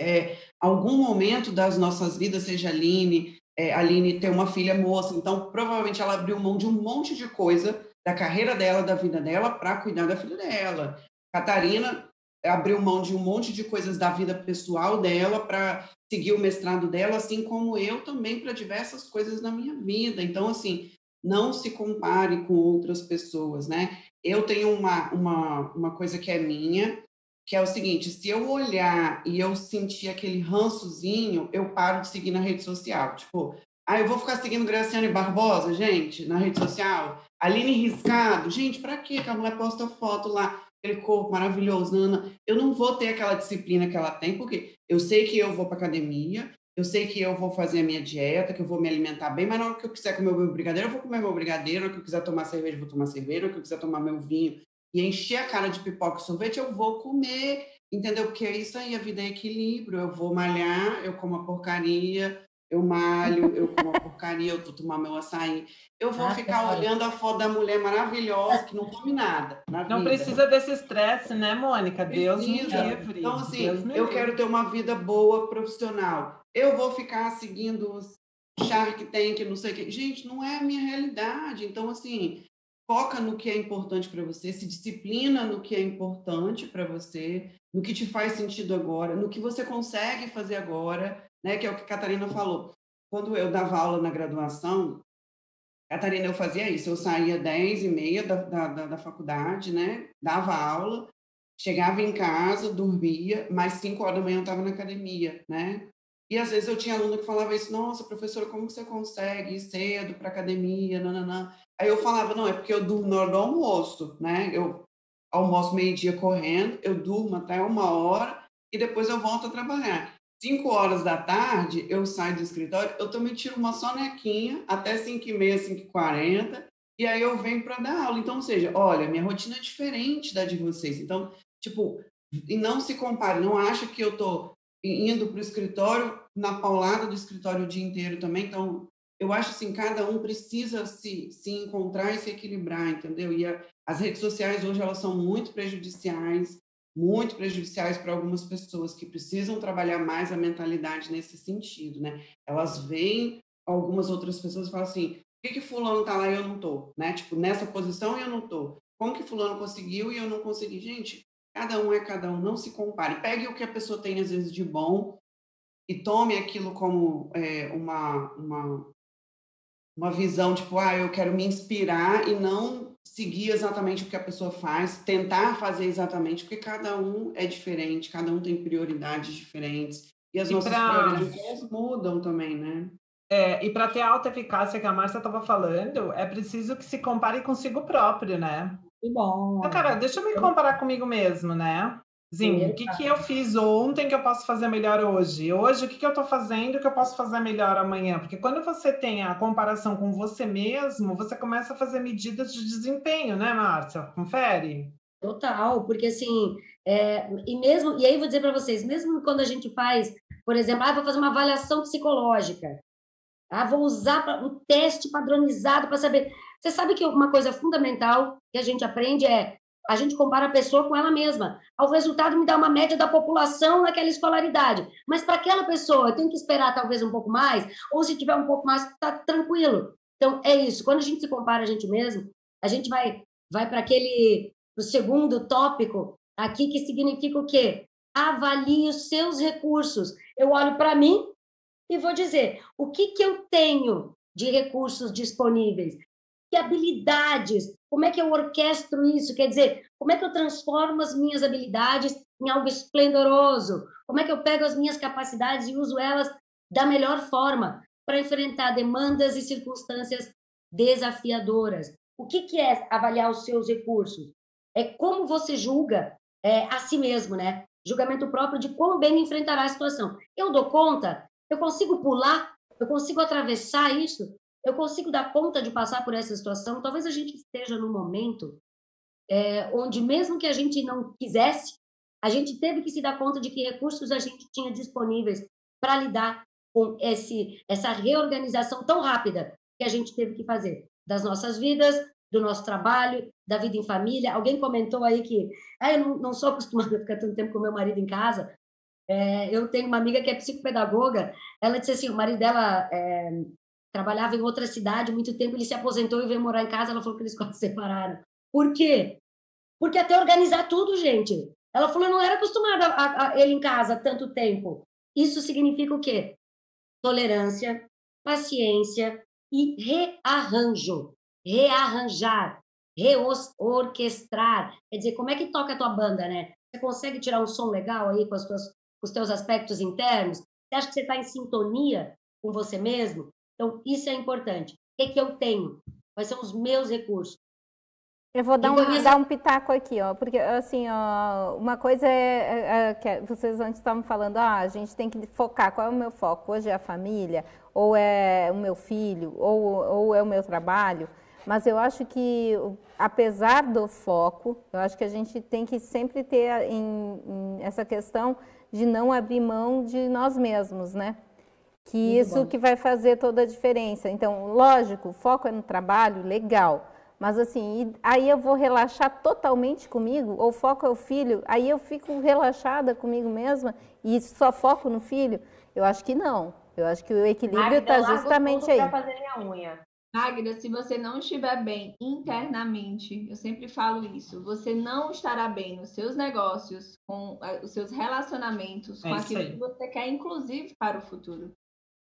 é, algum momento das nossas vidas, seja Aline, é, Aline tem uma filha moça, então provavelmente ela abriu mão de um monte de coisa da carreira dela, da vida dela, para cuidar da filha dela. Catarina abriu mão de um monte de coisas da vida pessoal dela para seguir o mestrado dela, assim como eu também para diversas coisas na minha vida. Então, assim, não se compare com outras pessoas, né? Eu tenho uma, uma, uma coisa que é minha, que é o seguinte: se eu olhar e eu sentir aquele rançozinho, eu paro de seguir na rede social. Tipo, ah, eu vou ficar seguindo Graciane Barbosa, gente, na rede social. Aline Riscado, gente, para que a mulher posta foto lá, aquele corpo maravilhoso, Nana? Eu não vou ter aquela disciplina que ela tem, porque eu sei que eu vou para academia, eu sei que eu vou fazer a minha dieta, que eu vou me alimentar bem, mas na hora que eu quiser comer o meu brigadeiro, eu vou comer meu brigadeiro, na hora que eu quiser tomar cerveja, eu vou tomar cerveja, na hora que eu quiser tomar meu vinho e encher a cara de pipoca e sorvete, eu vou comer, entendeu? Porque é isso aí, a vida é equilíbrio. Eu vou malhar, eu como a porcaria, eu malho, eu como a porcaria, eu vou tomar meu açaí. Eu vou ah, ficar olhando a foto da mulher maravilhosa que não come nada. não vida. precisa desse estresse, né, Mônica? Deus precisa. me livre. Então, assim, eu quero ter uma vida boa profissional. Eu vou ficar seguindo os Shark Tank, não sei o quê. Gente, não é a minha realidade. Então, assim, foca no que é importante para você, se disciplina no que é importante para você, no que te faz sentido agora, no que você consegue fazer agora né? Que é o que a Catarina falou. Quando eu dava aula na graduação, Catarina, eu fazia isso. Eu saía 10 e meia da, da, da faculdade, né? Dava aula, chegava em casa, dormia, mais 5 horas da manhã eu estava na academia, né? E às vezes eu tinha aluno que falava isso, nossa, professora, como que você consegue ir cedo para academia, nananã. Aí eu falava, não, é porque eu durmo na hora do almoço, né? Eu almoço meio-dia correndo, eu durmo até uma hora e depois eu volto a trabalhar. 5 horas da tarde, eu saio do escritório, eu também tiro uma sonequinha até 5 e meia, 5 e 40, e aí eu venho para dar aula. Então, ou seja, olha, minha rotina é diferente da de vocês. Então, tipo, e não se compare, não acha que eu estou indo para o escritório, na paulada do escritório o dia inteiro também. Então, eu acho assim, cada um precisa se, se encontrar e se equilibrar, entendeu? E a, as redes sociais hoje, elas são muito prejudiciais, muito prejudiciais para algumas pessoas que precisam trabalhar mais a mentalidade nesse sentido, né? Elas veem algumas outras pessoas e falam assim, por que, que fulano está lá e eu não estou? Né? Tipo, nessa posição eu não estou. Como que fulano conseguiu e eu não consegui? Gente, cada um é cada um, não se compare. Pegue o que a pessoa tem, às vezes, de bom e tome aquilo como é, uma, uma, uma visão, tipo, ah, eu quero me inspirar e não seguir exatamente o que a pessoa faz, tentar fazer exatamente, porque cada um é diferente, cada um tem prioridades diferentes. E as e nossas pra... prioridades mudam também, né? É, e para ter alta eficácia que a Márcia estava falando, é preciso que se compare consigo próprio, né? Que bom. Então, cara, deixa eu me comparar comigo mesmo, né? Sim, o que, que eu fiz ontem que eu posso fazer melhor hoje? Hoje, o que, que eu estou fazendo que eu posso fazer melhor amanhã? Porque quando você tem a comparação com você mesmo, você começa a fazer medidas de desempenho, né, Márcia? Confere? Total, porque assim, é, e mesmo, e aí vou dizer para vocês, mesmo quando a gente faz, por exemplo, ah, vou fazer uma avaliação psicológica, ah, vou usar um teste padronizado para saber. Você sabe que uma coisa fundamental que a gente aprende é a gente compara a pessoa com ela mesma. O resultado me dá uma média da população naquela escolaridade. Mas para aquela pessoa, eu tenho que esperar talvez um pouco mais, ou se tiver um pouco mais, está tranquilo. Então, é isso. Quando a gente se compara a gente mesmo, a gente vai, vai para aquele o segundo tópico aqui, que significa o quê? Avalie os seus recursos. Eu olho para mim e vou dizer o que, que eu tenho de recursos disponíveis que habilidades, como é que eu orquestro isso? Quer dizer, como é que eu transformo as minhas habilidades em algo esplendoroso? Como é que eu pego as minhas capacidades e uso elas da melhor forma para enfrentar demandas e circunstâncias desafiadoras? O que, que é avaliar os seus recursos? É como você julga é, a si mesmo, né? Julgamento próprio de quão bem enfrentará a situação. Eu dou conta? Eu consigo pular? Eu consigo atravessar isso? Eu consigo dar conta de passar por essa situação. Talvez a gente esteja num momento é, onde, mesmo que a gente não quisesse, a gente teve que se dar conta de que recursos a gente tinha disponíveis para lidar com esse, essa reorganização tão rápida que a gente teve que fazer das nossas vidas, do nosso trabalho, da vida em família. Alguém comentou aí que ah, eu não, não sou acostumada a ficar tanto tempo com meu marido em casa. É, eu tenho uma amiga que é psicopedagoga, ela disse assim, o marido dela é, trabalhava em outra cidade muito tempo, ele se aposentou e veio morar em casa, ela falou que eles quase separaram. Por quê? Porque até organizar tudo, gente. Ela falou, eu não era acostumada a, a ele em casa tanto tempo. Isso significa o quê? Tolerância, paciência e rearranjo. Rearranjar, reorquestrar. Quer dizer, como é que toca a tua banda, né? Você consegue tirar um som legal aí com, as tuas, com os teus aspectos internos? Você acha que você está em sintonia com você mesmo? Então, isso é importante. O que, é que eu tenho? Quais são os meus recursos? Eu vou dar um, dar um pitaco aqui, ó, porque assim, ó, uma coisa é, é, é que vocês antes estavam falando, ah, a gente tem que focar, qual é o meu foco? Hoje é a família, ou é o meu filho, ou, ou é o meu trabalho. Mas eu acho que, apesar do foco, eu acho que a gente tem que sempre ter em, em essa questão de não abrir mão de nós mesmos, né? Que Muito isso bom. que vai fazer toda a diferença. Então, lógico, o foco é no trabalho, legal. Mas assim, aí eu vou relaxar totalmente comigo, ou foco é o filho, aí eu fico relaxada comigo mesma e só foco no filho? Eu acho que não. Eu acho que o equilíbrio está justamente aí. fazer minha unha. Magda, se você não estiver bem internamente, eu sempre falo isso, você não estará bem nos seus negócios, com eh, os seus relacionamentos, é com aquilo aí. que você quer, inclusive para o futuro.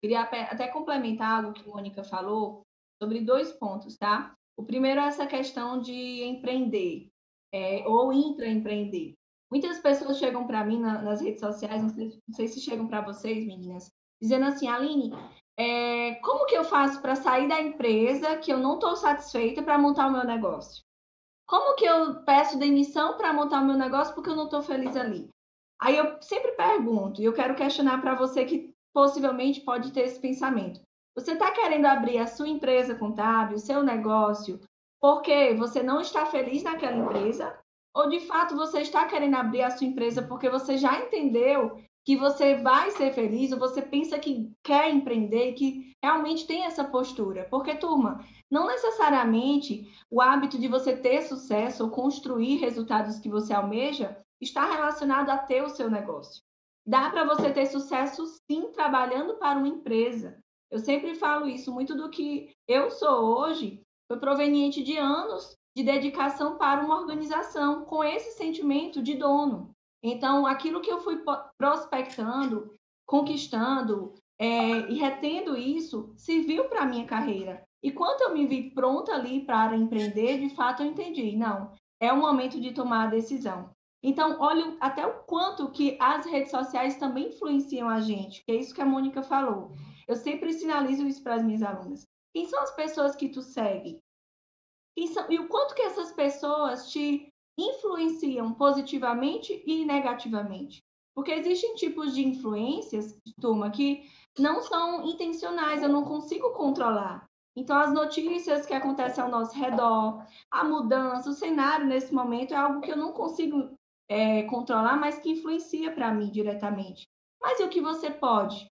Queria até complementar algo que a Mônica falou sobre dois pontos, tá? O primeiro é essa questão de empreender é, ou intraempreender. Muitas pessoas chegam para mim na, nas redes sociais, não sei, não sei se chegam para vocês, meninas, dizendo assim, Aline, é, como que eu faço para sair da empresa que eu não estou satisfeita para montar o meu negócio? Como que eu peço demissão para montar o meu negócio porque eu não estou feliz ali? Aí eu sempre pergunto, e eu quero questionar para você que possivelmente pode ter esse pensamento. Você está querendo abrir a sua empresa contábil, o seu negócio, porque você não está feliz naquela empresa? Ou de fato você está querendo abrir a sua empresa porque você já entendeu que você vai ser feliz, ou você pensa que quer empreender, que realmente tem essa postura. Porque, turma, não necessariamente o hábito de você ter sucesso ou construir resultados que você almeja está relacionado a ter o seu negócio. Dá para você ter sucesso sim trabalhando para uma empresa. Eu sempre falo isso, muito do que eu sou hoje foi proveniente de anos de dedicação para uma organização com esse sentimento de dono. Então, aquilo que eu fui prospectando, conquistando é, e retendo isso, serviu para a minha carreira. E quando eu me vi pronta ali para empreender, de fato eu entendi, não, é o momento de tomar a decisão. Então, olha até o quanto que as redes sociais também influenciam a gente, que é isso que a Mônica falou. Eu sempre sinalizo isso para as minhas alunas. Quem são as pessoas que tu segue? São, e o quanto que essas pessoas te influenciam positivamente e negativamente. Porque existem tipos de influências, turma, que não são intencionais, eu não consigo controlar. Então, as notícias que acontecem ao nosso redor, a mudança, o cenário nesse momento é algo que eu não consigo é, controlar, mas que influencia para mim diretamente. Mas e o que você pode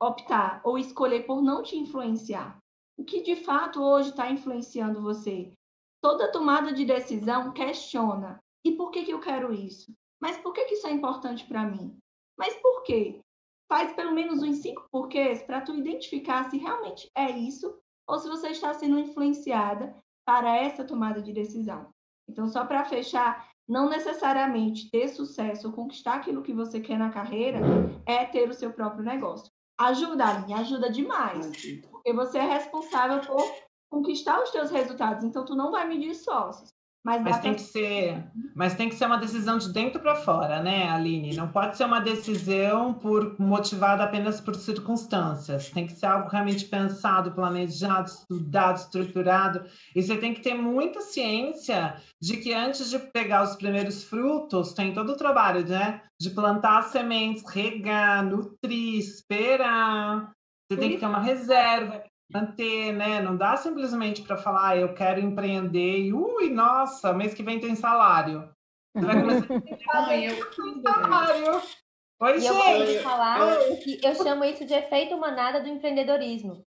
optar ou escolher por não te influenciar? O que de fato hoje está influenciando você? Toda tomada de decisão questiona. E por que, que eu quero isso? Mas por que, que isso é importante para mim? Mas por quê? Faz pelo menos uns cinco porquês para tu identificar se realmente é isso ou se você está sendo influenciada para essa tomada de decisão. Então, só para fechar, não necessariamente ter sucesso ou conquistar aquilo que você quer na carreira é ter o seu próprio negócio. Ajuda, Aline, ajuda demais. Porque você é responsável por conquistar os teus resultados. Então, tu não vai medir sócios. Mas, mas tem pra... que ser, mas tem que ser uma decisão de dentro para fora, né, Aline? Não pode ser uma decisão por motivada apenas por circunstâncias. Tem que ser algo realmente pensado, planejado, estudado, estruturado. E você tem que ter muita ciência de que antes de pegar os primeiros frutos, tem todo o trabalho, né? De plantar as sementes, regar, nutrir, esperar. Você tem que ter uma reserva manter, né? Não dá simplesmente para falar, ah, eu quero empreender e, ui, nossa, mês que vem tem salário. Você vai começar a ter eu... salário. Oi, e gente. eu vou falar que eu chamo isso de efeito manada do empreendedorismo.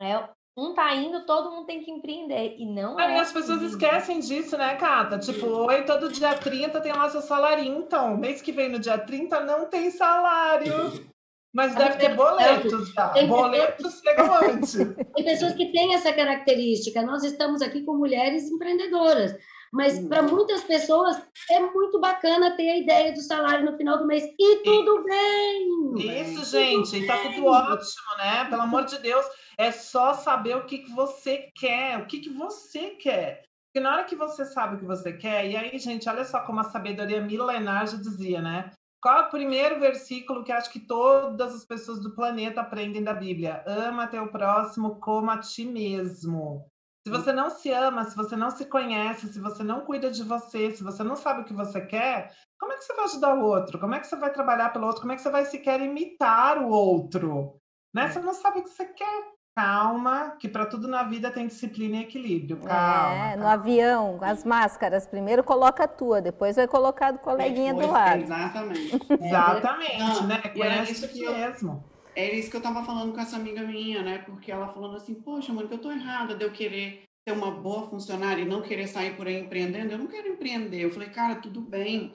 É, um tá indo, todo mundo tem que empreender. E não Aí é. as pessoas assim. esquecem disso, né, Cata? Tipo, oi, todo dia 30 tem lá seu salário. Então, mês que vem no dia 30 não tem salário. Mas deve ter boletos já. Tem Boletos chegam antes. Tem pessoas que têm essa característica. Nós estamos aqui com mulheres empreendedoras. Mas para muitas pessoas é muito bacana ter a ideia do salário no final do mês. E tudo bem! Isso, gente, e tá tudo ótimo, né? Pelo amor de Deus, é só saber o que, que você quer, o que, que você quer. Porque na hora que você sabe o que você quer, e aí, gente, olha só como a sabedoria milenar já dizia, né? Qual é o primeiro versículo que acho que todas as pessoas do planeta aprendem da Bíblia? Ama teu próximo como a ti mesmo. Se você não se ama, se você não se conhece, se você não cuida de você, se você não sabe o que você quer, como é que você vai ajudar o outro? Como é que você vai trabalhar pelo outro? Como é que você vai sequer imitar o outro? Né? Você não sabe o que você quer. Calma, que para tudo na vida tem disciplina e equilíbrio. Calma. É, no calma. avião, as máscaras. Primeiro coloca a tua, depois vai colocar do coleguinha do Depois, lado. Exatamente. Exatamente, Não, né? e era Conhece isso que eu- mesmo. É isso que eu tava falando com essa amiga minha, né? Porque ela falando assim, poxa, mano, que eu tô errada de eu querer ter uma boa funcionária e não querer sair por aí empreendendo. Eu não quero empreender. Eu falei, cara, tudo bem.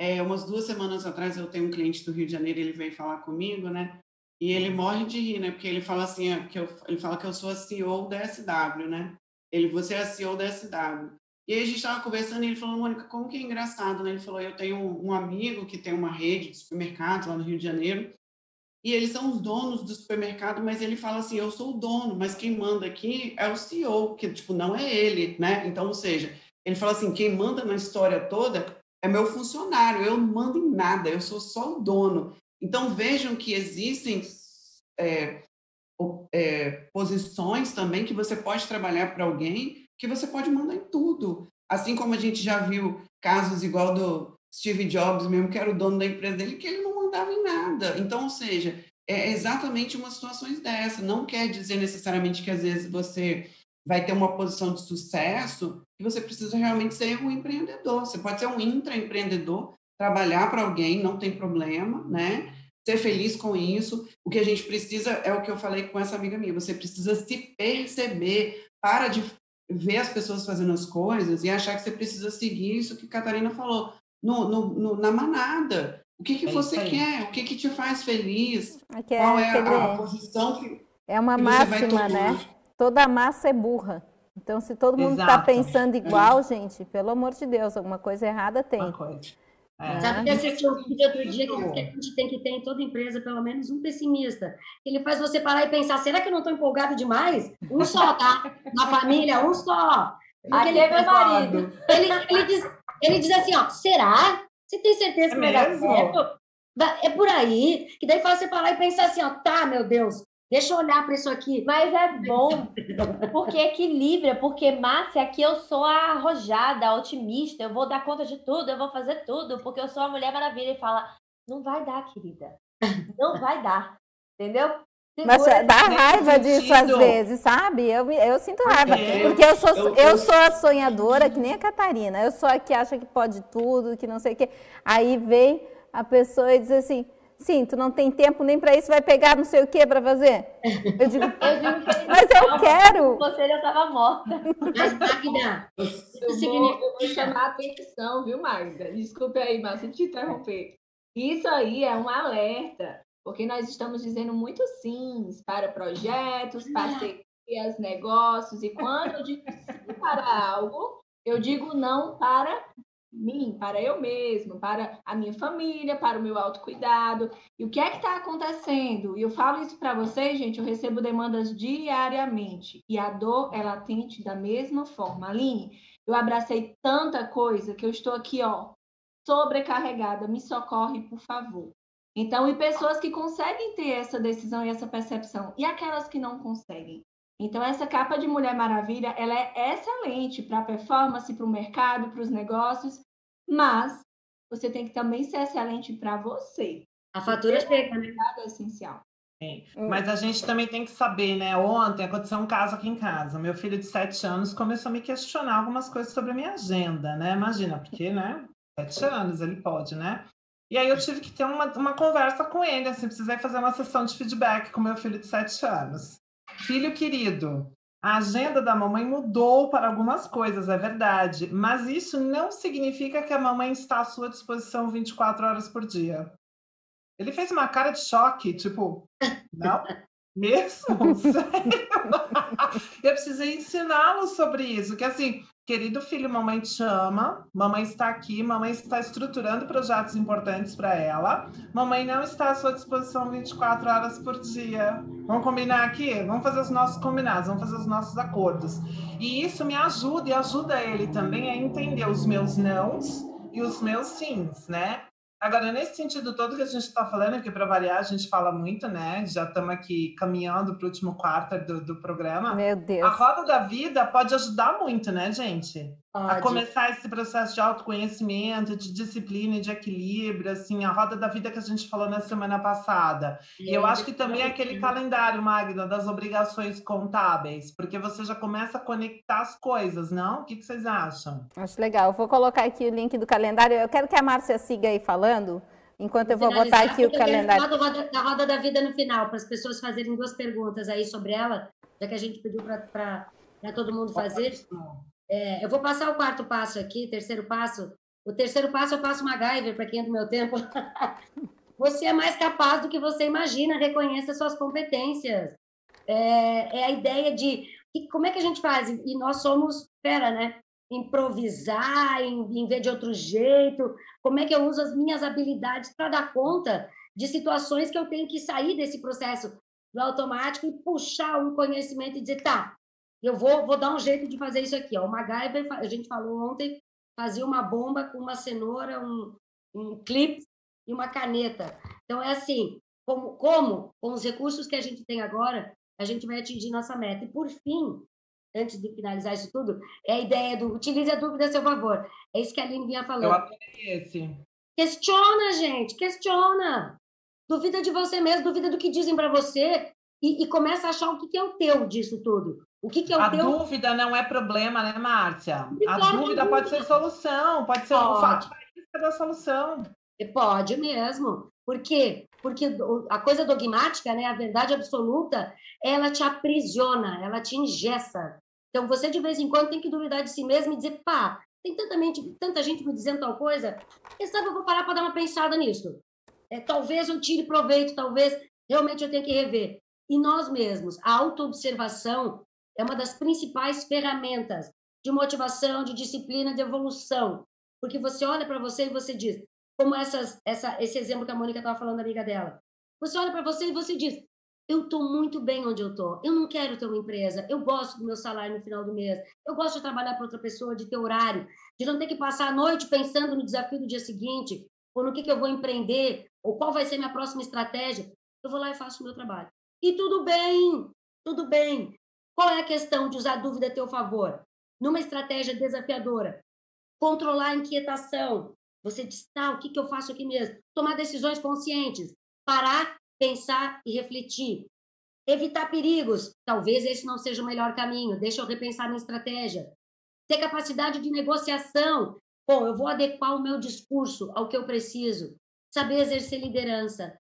É, umas duas semanas atrás eu tenho um cliente do Rio de Janeiro, ele veio falar comigo, né? E ele morre de rir, né? Porque ele fala assim, ó, que eu, ele fala que eu sou a CEO da SW, né? Ele, você é a CEO da SW. E aí a gente estava conversando e ele falou, Mônica, como que é engraçado, né? Ele falou, eu tenho um amigo que tem uma rede de supermercados lá no Rio de Janeiro e eles são os donos do supermercado, mas ele fala assim, eu sou o dono, mas quem manda aqui é o CEO, que tipo não é ele, né? Então, ou seja, ele fala assim, quem manda na história toda é meu funcionário, eu não mando em nada, eu sou só o dono. Então vejam que existem é, é, posições também que você pode trabalhar para alguém, que você pode mandar em tudo. Assim como a gente já viu casos igual do Steve Jobs mesmo, que era o dono da empresa dele, que ele não mandava em nada. Então, ou seja, é exatamente uma situação dessa. Não quer dizer necessariamente que às vezes você vai ter uma posição de sucesso e você precisa realmente ser um empreendedor. Você pode ser um intraempreendedor, trabalhar para alguém, não tem problema, né? Ser feliz com isso. O que a gente precisa é o que eu falei com essa amiga minha. Você precisa se perceber, para de ver as pessoas fazendo as coisas e achar que você precisa seguir isso que a Catarina falou no, no, no- na manada. O que, que É você quer? O que, que te faz feliz? Aqui é, Qual é a, a posição que, é uma que você vai máxima, né? Toda massa é burra. Então, se todo mundo está pensando igual, gente, pelo amor de Deus, alguma coisa errada tem. Uma coisa. É. Sabe que assisti um vídeo outro dia que a gente tem que ter em toda empresa pelo menos um pessimista. Ele faz você parar e pensar, será que eu não estou empolgado demais? Um só, tá? Na família, um só. O que Aqui ele é meu marido. Ele, ele, diz, ele diz assim, ó, será? Você tem certeza que É vai dar certo? É por aí. Que daí faz você parar e pensar assim, ó, tá, meu Deus, deixa eu olhar para isso aqui. Mas é bom, porque equilibra, porque Márcia, aqui eu sou a arrojada, a otimista, eu vou dar conta de tudo, eu vou fazer tudo, porque eu sou a Mulher Maravilha. E fala, não vai dar, querida. Não vai dar. Entendeu? Mas dá raiva disso às vezes, sabe? Eu, eu sinto raiva. Porque eu sou, eu- sou a sonhadora, que nem a Catarina. Eu sou a que acha que pode tudo, que não sei o quê. Aí vem a pessoa e diz assim: sim, tu não tem tempo nem para isso, vai pegar não sei o quê para fazer. Eu digo, Eu digo que mas eu quero. Você já estava morta. Mas, Magda, Eu vou, eu vou chamar a atenção, viu, Magda? Desculpe aí, Márcia, te interromper. Isso aí é um alerta, porque nós estamos dizendo muito sims para projetos, parcerias, negócios, e quando eu digo sim para algo, eu digo não para mim, para eu mesmo, para a minha família, para o meu autocuidado. E o que é que está acontecendo? E eu falo isso para vocês, gente, eu recebo demandas diariamente. E a dor é latente da mesma forma. Aline, eu abracei tanta coisa que eu estou aqui, ó, sobrecarregada. Me socorre, por favor. Então, e pessoas que conseguem ter essa decisão e essa percepção, e aquelas que não conseguem. Então, essa capa de Mulher Maravilha, ela é excelente para a performance, para o mercado, para os negócios, mas você tem que também ser excelente para você. A fatura chega, né? É essencial. Sim. Mas a gente também tem que saber, né? Ontem aconteceu um caso aqui em casa. Meu filho de sete anos começou a me questionar algumas coisas sobre a minha agenda, né? Imagina, porque, né? Sete anos ele pode, né? E aí eu tive que ter uma, uma conversa com ele, assim, precisei fazer uma sessão de feedback com meu filho de sete anos. Filho querido, a agenda da mamãe mudou para algumas coisas, é verdade, mas isso não significa que a mamãe está à sua disposição 24 horas por dia. Ele fez uma cara de choque, tipo, não, mesmo? Sério? Eu precisei ensiná-lo sobre isso, que assim, Querido filho, mamãe te chama, mamãe está aqui, mamãe está estruturando projetos importantes para ela. Mamãe não está à sua disposição 24 horas por dia. Vamos combinar aqui? Vamos fazer os nossos combinados, vamos fazer os nossos acordos. E isso me ajuda e ajuda ele também a entender os meus nãos e os meus sims, né? Agora, nesse sentido todo que a gente está falando, que para variar a gente fala muito, né? Já estamos aqui caminhando para o último quarto do, do programa. Meu Deus. A roda da vida pode ajudar muito, né, gente? Pode. A começar esse processo de autoconhecimento, de disciplina e de equilíbrio, assim, a roda da vida que a gente falou na semana passada. E eu acho que também é aquele calendário, Magna, das obrigações contábeis, porque você já começa a conectar as coisas, não? O que, que vocês acham? Acho legal. Eu vou colocar aqui o link do calendário. Eu quero que a Márcia siga aí falando. Enquanto eu vou botar aqui o calendário. Eu roda, da roda da vida no final, para as pessoas fazerem duas perguntas aí sobre ela, já que a gente pediu para todo mundo fazer. É, eu vou passar o quarto passo aqui, terceiro passo. O terceiro passo eu passo MacGyver, para quem é do meu tempo. você é mais capaz do que você imagina, reconheça suas competências. É, é a ideia de como é que a gente faz? E nós somos, pera, né? Improvisar em, em ver de outro jeito. Como é que eu uso as minhas habilidades para dar conta de situações que eu tenho que sair desse processo do automático e puxar um conhecimento e dizer, tá, eu vou, vou dar um jeito de fazer isso aqui. Ó. O MacGyver, a gente falou ontem, fazia uma bomba com uma cenoura, um, um clipe e uma caneta. Então, é assim, como, como, com os recursos que a gente tem agora, a gente vai atingir nossa meta. E, por fim, antes de finalizar isso tudo, é a ideia do utilize a dúvida a seu favor. É isso que a Aline vinha falando. Eu adorei esse. Questiona, gente, questiona. Duvida de você mesmo, duvida do que dizem para você e, e, começa a achar o que, que é o teu disso tudo. O que, que é o a teu... dúvida não é problema, né, Márcia? A dúvida pode ser solução, pode ser pode. o fato da solução. Pode mesmo. Por quê? Porque a coisa dogmática, né, a verdade absoluta, ela te aprisiona, ela te ingessa. Então, você de vez em quando tem que duvidar de si mesmo e dizer, pá, tem tanta gente, tanta gente me dizendo tal coisa, quem sabe eu vou parar para dar uma pensada nisso. É, talvez eu tire proveito, talvez realmente eu tenha que rever. E nós mesmos, a autoobservação é uma das principais ferramentas de motivação, de disciplina, de evolução. Porque você olha para você e você diz, como essas, essa, esse exemplo que a Mônica estava falando, amiga dela. Você olha para você e você diz, eu estou muito bem onde eu estou. Eu não quero ter uma empresa. Eu gosto do meu salário no final do mês. Eu gosto de trabalhar para outra pessoa, de ter horário, de não ter que passar a noite pensando no desafio do dia seguinte, ou no que, que eu vou empreender, ou qual vai ser minha próxima estratégia. Eu vou lá e faço o meu trabalho. E tudo bem, tudo bem. Qual é a questão de usar a dúvida a teu favor? Numa estratégia desafiadora, controlar a inquietação. Você diz, tá, o que, que eu faço aqui mesmo? Tomar decisões conscientes, parar, pensar e refletir. Evitar perigos. Talvez esse não seja o melhor caminho. Deixa eu repensar minha estratégia. Ter capacidade de negociação. Bom, eu vou adequar o meu discurso ao que eu preciso. Saber exercer liderança.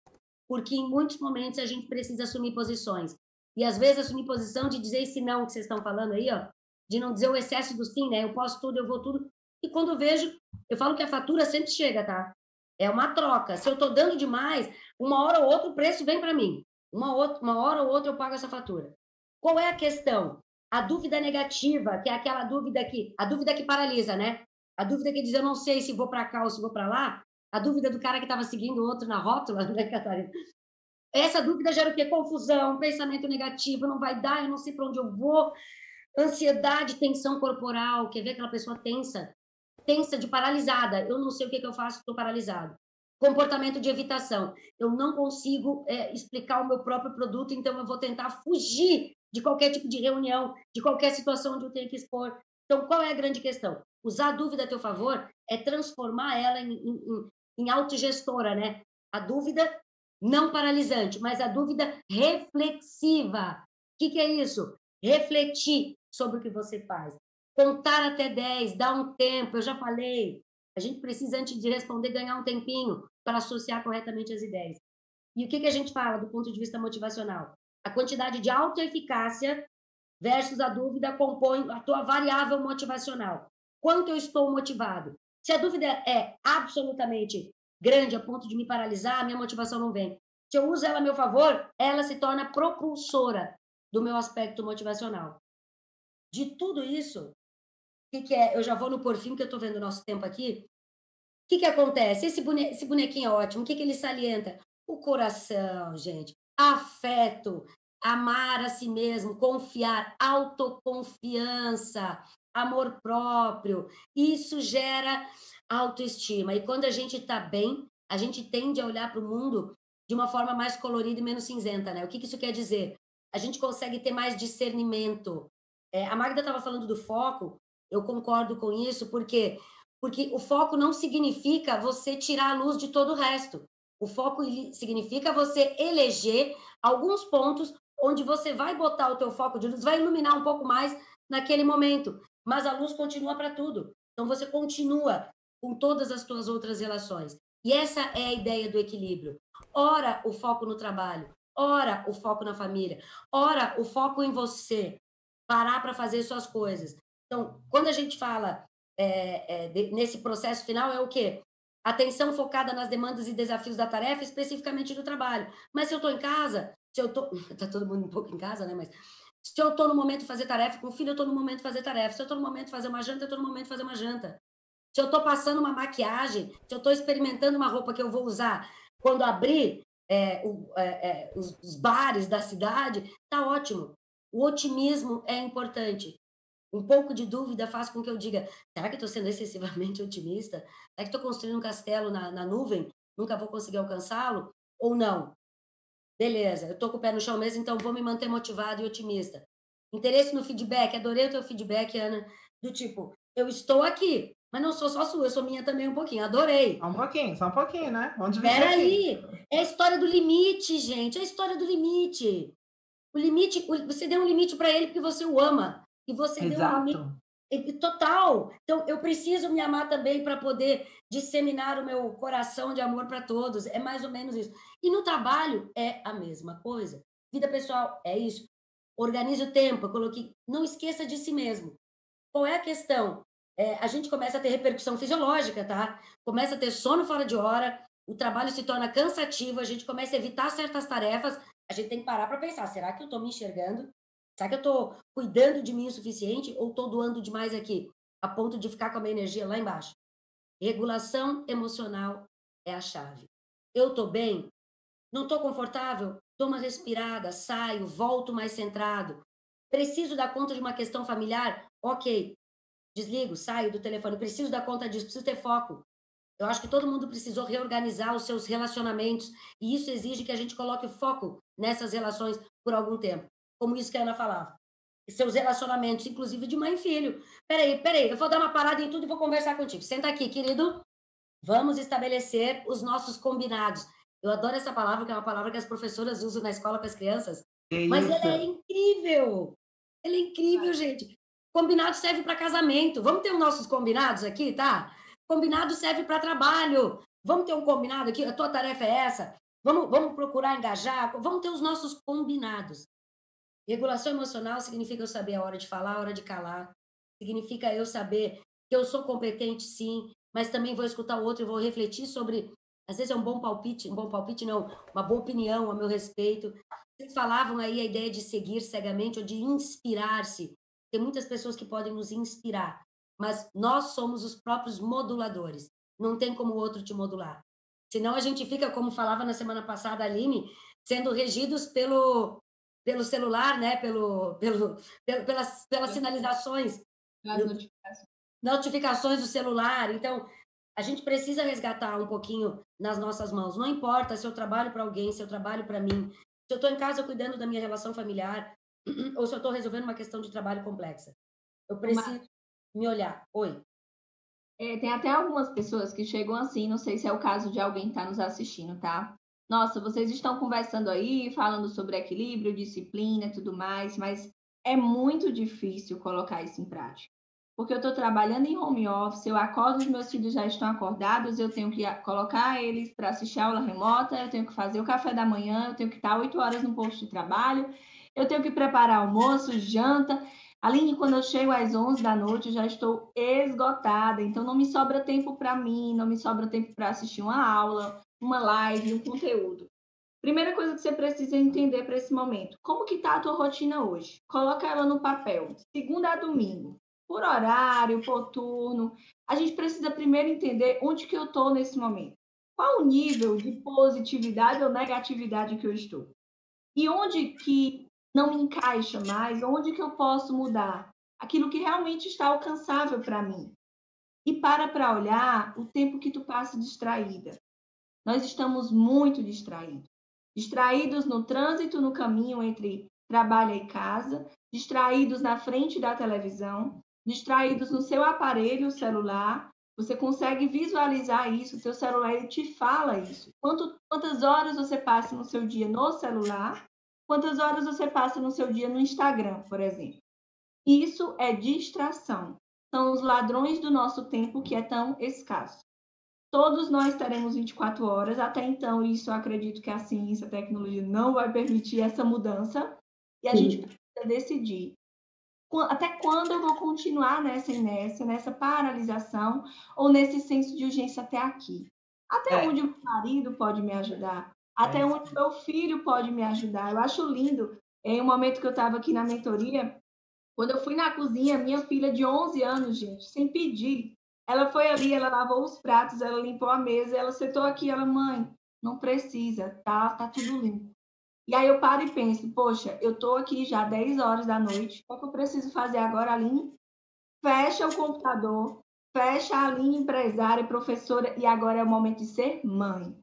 Porque em muitos momentos a gente precisa assumir posições. E às vezes assumir posição de dizer esse não que vocês estão falando aí, ó, de não dizer o excesso do sim, né? Eu posso tudo, eu vou tudo. E quando eu vejo, eu falo que a fatura sempre chega, tá? É uma troca. Se eu estou dando demais, uma hora ou outra o preço vem para mim. Uma, outra, uma hora ou outra eu pago essa fatura. Qual é a questão? A dúvida negativa, que é aquela dúvida que, a dúvida que paralisa, né? A dúvida que diz eu não sei se vou para cá ou se vou para lá. A dúvida do cara que estava seguindo o outro na rótula, né, Catarina? Essa dúvida gera o quê? Confusão, pensamento negativo, não vai dar, eu não sei para onde eu vou. Ansiedade, tensão corporal, quer ver aquela pessoa tensa? Tensa, de paralisada. Eu não sei o que, que eu faço, estou paralisado. Comportamento de evitação. Eu não consigo é, explicar o meu próprio produto, então eu vou tentar fugir de qualquer tipo de reunião, de qualquer situação onde eu tenho que expor. Então, qual é a grande questão? Usar a dúvida a teu favor é transformar ela em, em, em autogestora, né? A dúvida não paralisante, mas a dúvida reflexiva. O que, que é isso? Refletir sobre o que você faz. Contar até 10, dar um tempo, eu já falei. A gente precisa, antes de responder, ganhar um tempinho para associar corretamente as ideias. E o que, que a gente fala do ponto de vista motivacional? A quantidade de autoeficácia versus a dúvida compõe a tua variável motivacional. Quanto eu estou motivado? Se a dúvida é absolutamente grande a ponto de me paralisar, a minha motivação não vem. Se eu uso ela a meu favor, ela se torna propulsora do meu aspecto motivacional. De tudo isso, que, que, é? Eu já vou no por fim, que eu estou vendo o nosso tempo aqui. O que, que acontece? Esse, bone... Esse bonequinho é ótimo. O que, que ele salienta? O coração, gente. Afeto, amar a si mesmo, confiar, autoconfiança, amor próprio. Isso gera autoestima. E quando a gente está bem, a gente tende a olhar para o mundo de uma forma mais colorida e menos cinzenta, né? O que, que isso quer dizer? A gente consegue ter mais discernimento. É, a Magda estava falando do foco, eu concordo com isso, porque porque o foco não significa você tirar a luz de todo o resto. O foco significa você eleger alguns pontos onde você vai botar o teu foco de luz, vai iluminar um pouco mais naquele momento, mas a luz continua para tudo. Então você continua com todas as tuas outras relações. E essa é a ideia do equilíbrio. Ora, o foco no trabalho, ora, o foco na família, ora, o foco em você, parar para fazer suas coisas. Então, quando a gente fala é, é, de, nesse processo final, é o quê? Atenção focada nas demandas e desafios da tarefa, especificamente do trabalho. Mas se eu estou em casa, se eu estou. Está todo mundo um pouco em casa, né? Mas se eu estou no momento de fazer tarefa com o filho, eu estou no momento de fazer tarefa. Se eu estou no momento de fazer uma janta, eu estou no momento de fazer uma janta se eu estou passando uma maquiagem, se eu estou experimentando uma roupa que eu vou usar quando abrir é, o, é, é, os, os, bares da cidade, tá ótimo. O otimismo é importante. Um pouco de dúvida faz com que eu diga: será que estou sendo excessivamente otimista? Será que estou construindo um castelo na, na nuvem? Nunca vou conseguir alcançá-lo? Ou não? Beleza, eu estou com o pé no chão mesmo, então vou me manter motivado e otimista. Interesse no feedback, adorei o teu feedback, Ana, do tipo, eu estou aqui, mas não sou só sua, eu sou minha também um pouquinho. Adorei. Só um pouquinho, só um pouquinho, né? Onde Peraí. É a história do limite, gente. É a história do limite. O limite, você deu um limite para ele porque você o ama. E você Exato. deu um. Total. Então, eu preciso me amar também para poder disseminar o meu coração de amor para todos. É mais ou menos isso. E no trabalho é a mesma coisa. Vida pessoal é isso. Organize o tempo. Eu coloquei. Não esqueça de si mesmo. Qual é a questão? é, a gente começa a ter repercussão fisiológica, tá? Começa a ter sono fora de hora, o trabalho se torna cansativo, a gente começa a evitar certas tarefas, a gente tem que parar para pensar, será que eu estou me enxergando? Será que eu estou cuidando de mim o suficiente ou estou doando demais aqui, a ponto de ficar com a minha energia lá embaixo? Regulação emocional é a chave. Eu estou bem? Não estou confortável? Dou uma respirada, saio, volto mais centrado. Preciso dar conta de uma questão familiar? Ok, desligo, saio do telefone, preciso dar conta disso, preciso ter foco. Eu acho que todo mundo precisou reorganizar os seus relacionamentos e isso exige que a gente coloque foco nessas relações por algum tempo. Como isso que a Ana falava. Seus relacionamentos, inclusive de mãe e filho. Peraí, peraí, eu vou dar uma parada em tudo e vou conversar contigo. Senta aqui, querido. Vamos estabelecer os nossos combinados. Eu adoro essa palavra, que é uma palavra que as professoras usam na escola com as crianças. É mas ela é incrível. Ela é incrível, gente. Combinado serve para casamento. Vamos ter os nossos combinados aqui, tá? Combinado serve para trabalho. Vamos ter um combinado aqui. A tua tarefa é essa. Vamos, vamos procurar engajar. Vamos ter os nossos combinados. Regulação emocional significa eu saber a hora de falar, a hora de calar. Significa eu saber que eu sou competente, sim, mas também vou escutar o outro e vou refletir sobre. Às vezes é um bom palpite, um bom palpite não, uma boa opinião a meu respeito. Vocês falavam aí a ideia de seguir cegamente ou de inspirar-se. Tem muitas pessoas que podem nos inspirar, mas nós somos os próprios moduladores. Não tem como o outro te modular. Senão a gente fica, como falava na semana passada Aline, sendo regidos pelo, pelo celular, né? pelo, pelo, pelo pelas, pelas sinalizações. notificações. Notificações do celular. Então, a gente precisa resgatar um pouquinho nas nossas mãos. Não importa se eu trabalho para alguém, se eu trabalho para mim, se eu estou em casa cuidando da minha relação familiar, ou se eu estou resolvendo uma questão de trabalho complexa. Eu preciso Mas... me olhar. Oi. É, tem até algumas pessoas que chegam assim, não sei se é o caso de alguém que está nos assistindo, tá? Nossa, vocês estão conversando aí, falando sobre equilíbrio, disciplina e tudo mais, mas é muito difícil colocar isso em prática. porque eu estou trabalhando em home office, eu acordo, os meus filhos já estão acordados, eu tenho que colocar eles para assistir aula remota, eu tenho que fazer o café da manhã, eu tenho que estar oito horas no posto de trabalho, eu tenho que preparar almoço, janta. Aline, quando eu chego às 11 da noite, eu já estou esgotada, então não me sobra tempo para mim, não me sobra tempo para assistir uma aula, uma live, um conteúdo. Primeira coisa que você precisa entender para esse momento, como que está a tua rotina hoje? Coloca ela no papel, segunda a domingo por horário, por turno. A gente precisa primeiro entender onde que eu estou nesse momento. Qual o nível de positividade ou negatividade que eu estou? E onde que não me encaixa mais? Onde que eu posso mudar? Aquilo que realmente está alcançável para mim. E para para olhar o tempo que tu passa distraída. Nós estamos muito distraídos. Distraídos no trânsito, no caminho entre trabalho e casa, distraídos na frente da televisão, distraídos no seu aparelho celular, você consegue visualizar isso, seu celular te fala isso. Quanto, quantas horas você passa no seu dia no celular, quantas horas você passa no seu dia no Instagram, por exemplo. Isso é distração. São os ladrões do nosso tempo que é tão escasso. Todos nós teremos 24 horas, até então, isso eu acredito que a ciência, a tecnologia não vai permitir essa mudança, e a Sim. gente precisa decidir até quando eu vou continuar nessa inércia, nessa paralisação ou nesse senso de urgência até aqui? Até é. onde o marido pode me ajudar? Até é. onde o meu filho pode me ajudar? Eu acho lindo. Em um momento que eu estava aqui na mentoria, quando eu fui na cozinha, minha filha de 11 anos, gente, sem pedir, ela foi ali, ela lavou os pratos, ela limpou a mesa, ela sentou aqui, ela, mãe, não precisa, tá, tá tudo limpo. E aí eu paro e penso, poxa, eu estou aqui já 10 horas da noite, o que eu preciso fazer agora, Aline? Fecha o computador, fecha a linha empresária, professora, e agora é o momento de ser mãe.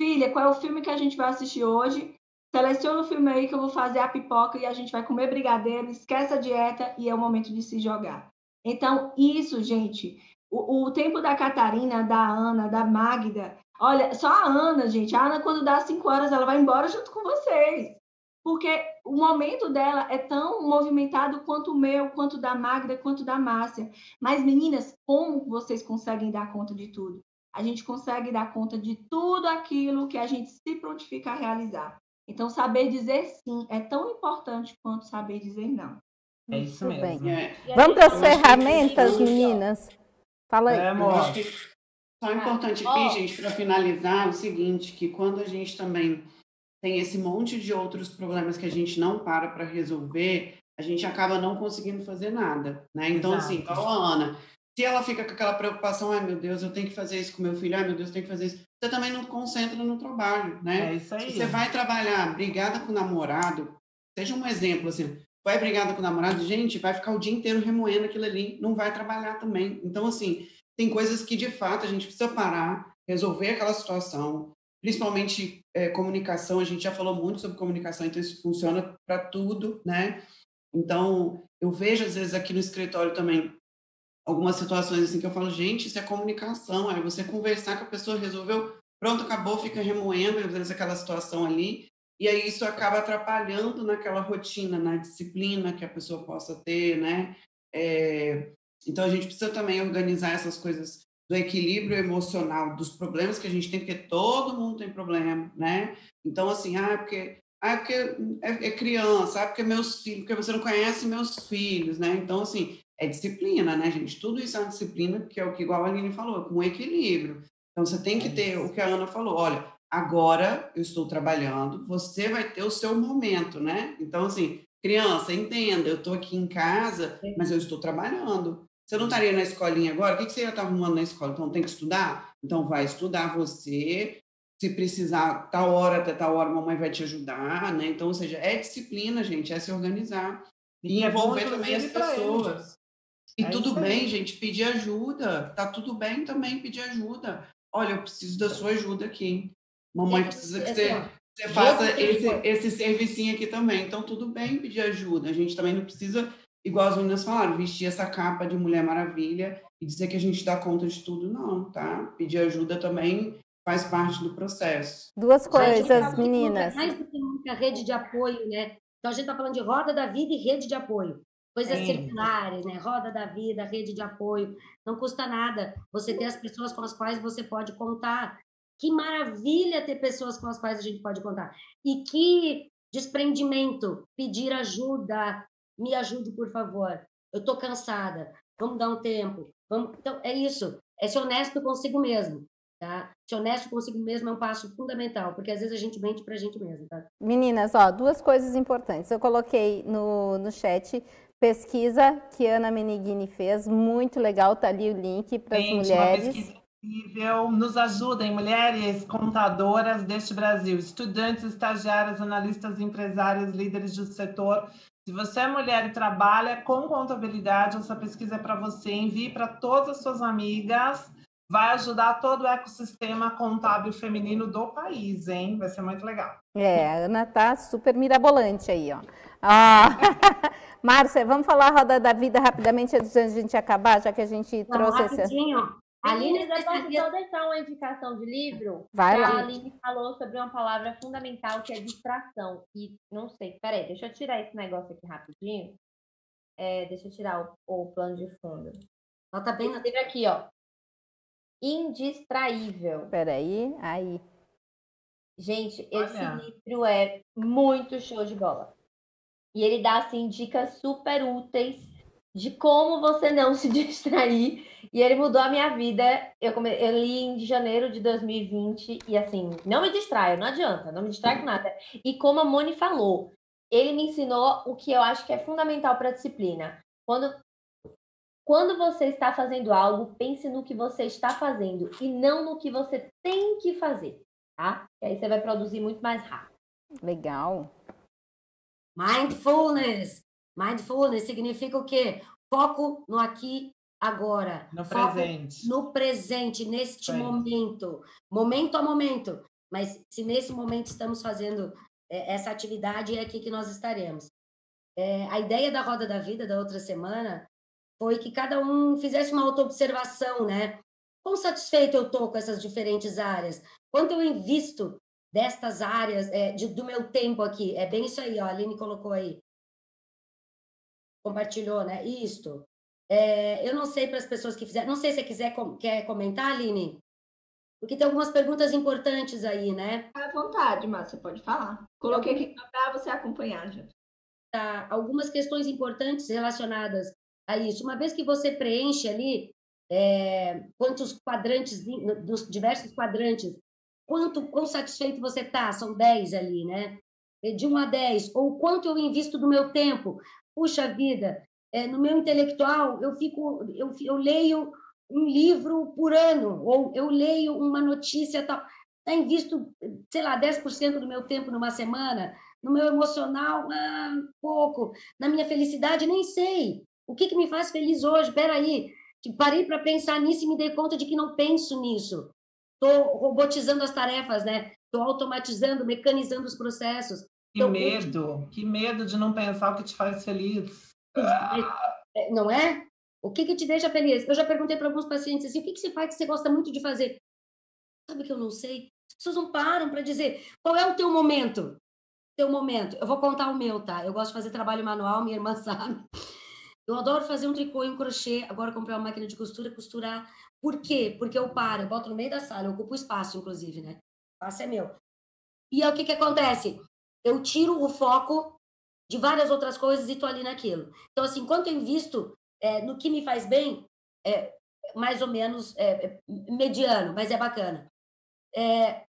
Filha, qual é o filme que a gente vai assistir hoje? Seleciona o filme aí que eu vou fazer a pipoca e a gente vai comer brigadeiro, esquece a dieta e é o momento de se jogar. Então, isso, gente, o, o tempo da Catarina, da Ana, da Magda, Olha, só a Ana, gente. A Ana, quando dá cinco horas, ela vai embora junto com vocês. Porque o momento dela é tão movimentado quanto o meu, quanto da Magda, quanto da Márcia. Mas, meninas, como vocês conseguem dar conta de tudo? A gente consegue dar conta de tudo aquilo que a gente se prontifica a realizar. Então, saber dizer sim é tão importante quanto saber dizer não. É isso mesmo. É. Vamos para as ferramentas, meninas? Fala aí. É, amor. Só é importante aqui, oh. gente, para finalizar, o seguinte, que quando a gente também tem esse monte de outros problemas que a gente não para para resolver, a gente acaba não conseguindo fazer nada, né? Então, assim, Exato. assim, igual a Ana, se ela fica com aquela preocupação, ai meu Deus, eu tenho que fazer isso com meu filho, ai meu Deus, eu tenho que fazer isso, você também não concentra no trabalho, né? É isso aí. Se você vai trabalhar brigada com o namorado, seja um exemplo, assim, vai brigada com o namorado, gente, vai ficar o dia inteiro remoendo aquilo ali, não vai trabalhar também. Então, assim, tem coisas que de fato a gente precisa parar, resolver aquela situação, principalmente é, comunicação. A gente já falou muito sobre comunicação, então isso funciona para tudo, né? Então, eu vejo às vezes aqui no escritório também algumas situações assim que eu falo, gente, isso é comunicação, é você conversar com a pessoa, resolveu, pronto, acabou, fica remoendo às vezes aquela situação ali, e aí isso acaba atrapalhando naquela rotina, na disciplina que a pessoa possa ter, né? É, então, a gente precisa também organizar essas coisas do equilíbrio emocional, dos problemas que a gente tem, porque todo mundo tem problema, né? Então, assim, ah, porque, ah, porque é, é criança, ah, porque meus filhos, porque você não conhece meus filhos, né? Então, assim, é disciplina, né, gente? Tudo isso é uma disciplina, que é o que igual a Aline falou, com equilíbrio. Então, você tem que é ter o que a Ana falou, olha, agora eu estou trabalhando, você vai ter o seu momento, né? Então, assim, criança, entenda, eu estou aqui em casa, mas eu estou trabalhando. Você não estaria na escolinha agora? O que você ia estar arrumando na escola? Então, tem que estudar? Então, vai estudar você. Se precisar, tal hora até tal hora, a mamãe vai te ajudar, né? Então, ou seja, é disciplina, gente, é se organizar. E, é envolver também as pessoas. E é tudo bem, gente, pedir ajuda. Tá tudo bem também pedir ajuda. Olha, eu preciso da sua ajuda aqui. Mamãe precisa que você, você faça esse, esse servicinho aqui também. Então, tudo bem pedir ajuda. A gente também não precisa igual as meninas falaram, vestir essa capa de Mulher Maravilha e dizer que a gente dá conta de tudo, não, tá? Pedir ajuda também faz parte do processo. Duas coisas, meninas. Mais do que muita rede de apoio, né? Então a gente está falando de roda da vida e rede de apoio. Coisas Sim. circulares, né? Roda da vida, rede de apoio. Não custa nada você ter as pessoas com as quais você pode contar. Que maravilha ter pessoas com as quais a gente pode contar. E que desprendimento, pedir ajuda. Me ajude, por favor. Eu estou cansada. Vamos dar um tempo. Vamos... Então, é isso. É ser honesto consigo mesmo. Tá? Ser honesto consigo mesmo é um passo fundamental, porque às vezes a gente mente para a gente mesmo. Tá? Meninas, ó, duas coisas importantes. Eu coloquei no, no chat pesquisa que Ana Menigini fez, muito legal, tá ali o link para as mulheres. Incrível, nos ajudem, mulheres contadoras deste Brasil, estudantes, estagiárias, analistas, empresárias, líderes do setor. Se você é mulher e trabalha com contabilidade, essa pesquisa é para você. Envie para todas as suas amigas vai ajudar todo o ecossistema contábil feminino do país, hein? Vai ser muito legal. É, a Ana tá super mirabolante aí, ó. Ah, Márcia, vamos falar a roda da vida rapidamente antes de a gente acabar, já que a gente Não, trouxe rapidinho. Esse... Aline, eu posso só deixar uma indicação de livro? Vai lá. A Aline falou sobre uma palavra fundamental que é distração. E não sei, peraí, deixa eu tirar esse negócio aqui rapidinho. É, deixa eu tirar o, o plano de fundo. Ela tá bem na... aqui, ó indistraível. Peraí, aí. Gente, esse livro é muito show de bola. E ele dá, assim, dicas super úteis de como você não se distrair. E ele mudou a minha vida. Eu, come... eu li em janeiro de 2020 e, assim, não me distraio, não adianta, não me distrai com nada. E como a Moni falou, ele me ensinou o que eu acho que é fundamental para a disciplina. Quando quando você está fazendo algo, pense no que você está fazendo e não no que você tem que fazer, tá? E aí você vai produzir muito mais rápido. Legal. Mindfulness. Mindfulness significa o quê? Foco no aqui, agora. No Foco presente. No presente, neste momento. Momento a momento. Mas se nesse momento estamos fazendo é, essa atividade, é aqui que nós estaremos. É, a ideia da roda da vida da outra semana foi que cada um fizesse uma autoobservação, né? Quão satisfeito eu estou com essas diferentes áreas? Quanto eu invisto destas áreas, é, de, do meu tempo aqui? É bem isso aí, ó, a Aline colocou aí. Compartilhou, né? Isto. É, eu não sei para as pessoas que fizeram, não sei se você quiser quer comentar, Aline, porque tem algumas perguntas importantes aí, né? À vontade, Márcia, pode falar. Coloquei aqui para você acompanhar, já. Tá, algumas questões importantes relacionadas a isso. Uma vez que você preenche ali é, quantos quadrantes, nos diversos quadrantes, quanto quão satisfeito você está, são 10 ali, né? De 1 a 10, ou quanto eu invisto do meu tempo. Puxa vida, é, no meu intelectual, eu fico, eu, eu leio um livro por ano, ou eu leio uma notícia tal. Eu invisto, sei lá, 10% do meu tempo numa semana, no meu emocional, ah, pouco, na minha felicidade, nem sei. O que, que me faz feliz hoje? Espera aí, parei para pensar nisso e me dei conta de que não penso nisso. Estou robotizando as tarefas, né? Estou automatizando, mecanizando os processos. Que então, medo, que medo de não pensar o que te faz feliz. É, não é? O que, que te deixa feliz? Eu já perguntei para alguns pacientes assim, o que, que você faz que você gosta muito de fazer? Sabe que eu não sei? As pessoas não param para dizer qual é o teu momento. Teu momento. Eu vou contar o meu, tá? Eu gosto de fazer trabalho manual, minha irmã sabe. Eu adoro fazer um tricô em crochê. Agora comprei uma máquina de costura, costurar. Por quê? Porque eu paro, eu boto no meio da sala, eu ocupo espaço, inclusive, né? O espaço é meu. E aí o que, que acontece? Eu tiro o foco de várias outras coisas e tô ali naquilo. Então, assim, enquanto eu invisto é, no que me faz bem, é mais ou menos é, é mediano, mas é bacana. É,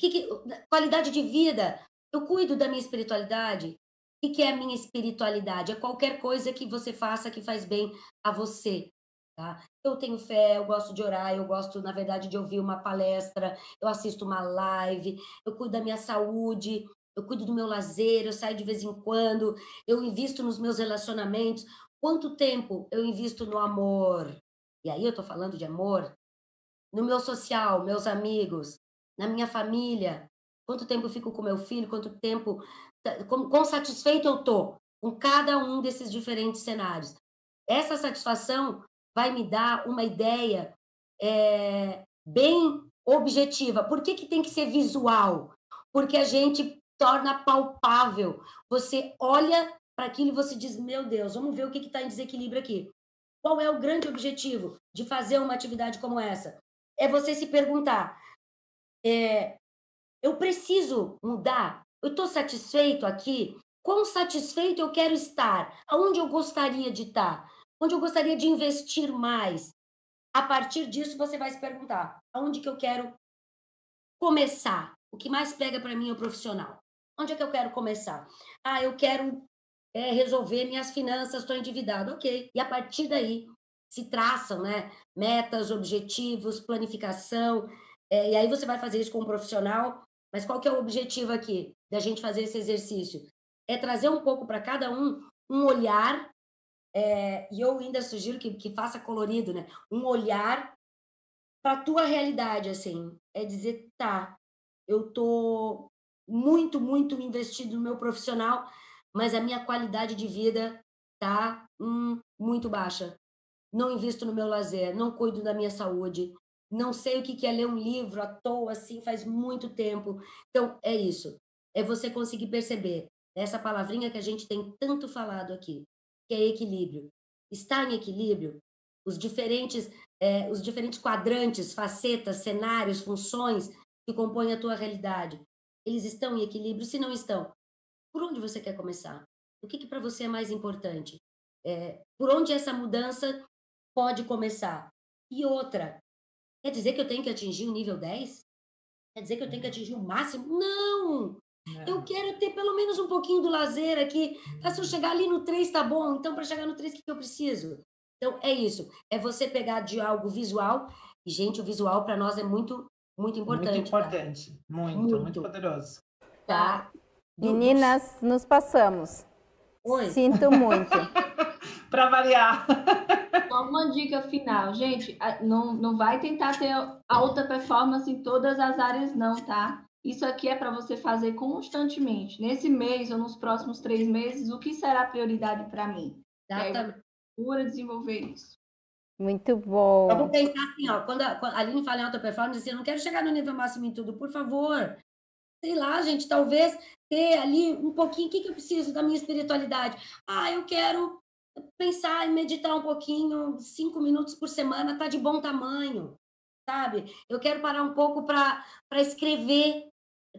que, que qualidade de vida? Eu cuido da minha espiritualidade, o que é a minha espiritualidade? É qualquer coisa que você faça que faz bem a você. Tá? Eu tenho fé, eu gosto de orar, eu gosto, na verdade, de ouvir uma palestra, eu assisto uma live, eu cuido da minha saúde, eu cuido do meu lazer, eu saio de vez em quando, eu invisto nos meus relacionamentos. Quanto tempo eu invisto no amor? E aí eu estou falando de amor. No meu social, meus amigos, na minha família. Quanto tempo eu fico com meu filho? Quanto tempo quão satisfeito eu tô com cada um desses diferentes cenários. Essa satisfação vai me dar uma ideia é, bem objetiva. Por que, que tem que ser visual? Porque a gente torna palpável. Você olha para aquilo e você diz: Meu Deus, vamos ver o que está em desequilíbrio aqui. Qual é o grande objetivo de fazer uma atividade como essa? É você se perguntar: é, eu preciso mudar? Eu estou satisfeito aqui? Quão satisfeito eu quero estar? Aonde eu gostaria de estar? Onde eu gostaria de investir mais? A partir disso, você vai se perguntar: aonde que eu quero começar? O que mais pega para mim é o profissional. Onde é que eu quero começar? Ah, eu quero é, resolver minhas finanças, estou endividado. Ok. E a partir daí se traçam né, metas, objetivos, planificação. É, e aí você vai fazer isso com um profissional. Mas qual que é o objetivo aqui da gente fazer esse exercício? É trazer um pouco para cada um um olhar, é, e eu ainda sugiro que, que faça colorido, né? Um olhar para a tua realidade, assim. É dizer, tá, eu tô muito, muito investido no meu profissional, mas a minha qualidade de vida tá hum, muito baixa. Não invisto no meu lazer, não cuido da minha saúde, não sei o que é ler um livro à toa, assim, faz muito tempo. Então, é isso. É você conseguir perceber essa palavrinha que a gente tem tanto falado aqui, que é equilíbrio. Estar em equilíbrio, os diferentes, é, os diferentes quadrantes, facetas, cenários, funções que compõem a tua realidade, eles estão em equilíbrio? Se não estão, por onde você quer começar? O que, que para você é mais importante? É, por onde essa mudança pode começar? E outra, quer dizer que eu tenho que atingir o nível 10? Quer dizer que eu tenho que atingir o máximo? Não! Eu quero ter pelo menos um pouquinho do lazer aqui. Ah, se eu chegar ali no 3, tá bom. Então, para chegar no 3, o que, que eu preciso? Então, é isso. É você pegar de algo visual. E, gente, o visual para nós é muito, muito importante. Muito importante. Tá? Muito, muito, muito, poderoso. Tá. Meninas, nos passamos. Oi. Sinto muito. para variar. Só uma dica final, gente, não, não vai tentar ter alta performance em todas as áreas, não, tá? Isso aqui é para você fazer constantemente. Nesse mês ou nos próximos três meses, o que será prioridade para mim? Exatamente. É, procura desenvolver isso. Muito bom. Vamos pensar assim, ó, quando a, quando a Aline fala em alta performance, assim, eu não quero chegar no nível máximo em tudo, por favor. Sei lá, gente, talvez ter ali um pouquinho, o que, que eu preciso da minha espiritualidade? Ah, eu quero pensar e meditar um pouquinho, cinco minutos por semana, tá de bom tamanho, sabe? Eu quero parar um pouco para escrever,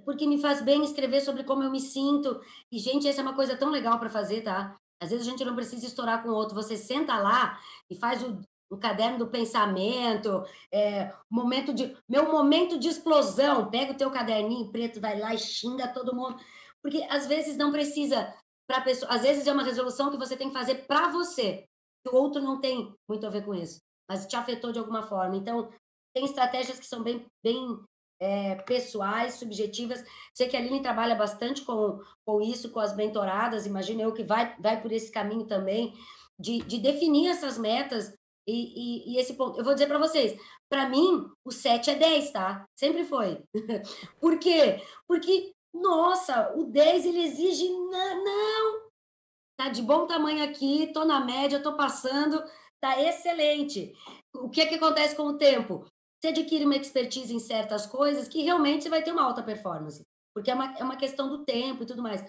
porque me faz bem escrever sobre como eu me sinto. E, gente, essa é uma coisa tão legal para fazer, tá? Às vezes a gente não precisa estourar com o outro. Você senta lá e faz o, o caderno do pensamento, é, momento de meu momento de explosão. Pega o teu caderninho preto, vai lá e xinga todo mundo, porque às vezes não precisa para pessoa. Às vezes é uma resolução que você tem que fazer para você, que o outro não tem muito a ver com isso, mas te afetou de alguma forma. Então tem estratégias que são bem, bem é, pessoais, subjetivas. Sei que a Aline trabalha bastante com, com isso, com as mentoradas. Imagino eu que vai, vai por esse caminho também de, de definir essas metas e, e, e, esse ponto, eu vou dizer para vocês, para mim, o 7 é 10, tá? Sempre foi. Por quê? Porque, nossa, o 10 ele exige. Não, não, tá de bom tamanho aqui, tô na média, tô passando, tá excelente. O que é que acontece com o tempo? Você adquire uma expertise em certas coisas que realmente você vai ter uma alta performance, porque é uma, é uma questão do tempo e tudo mais.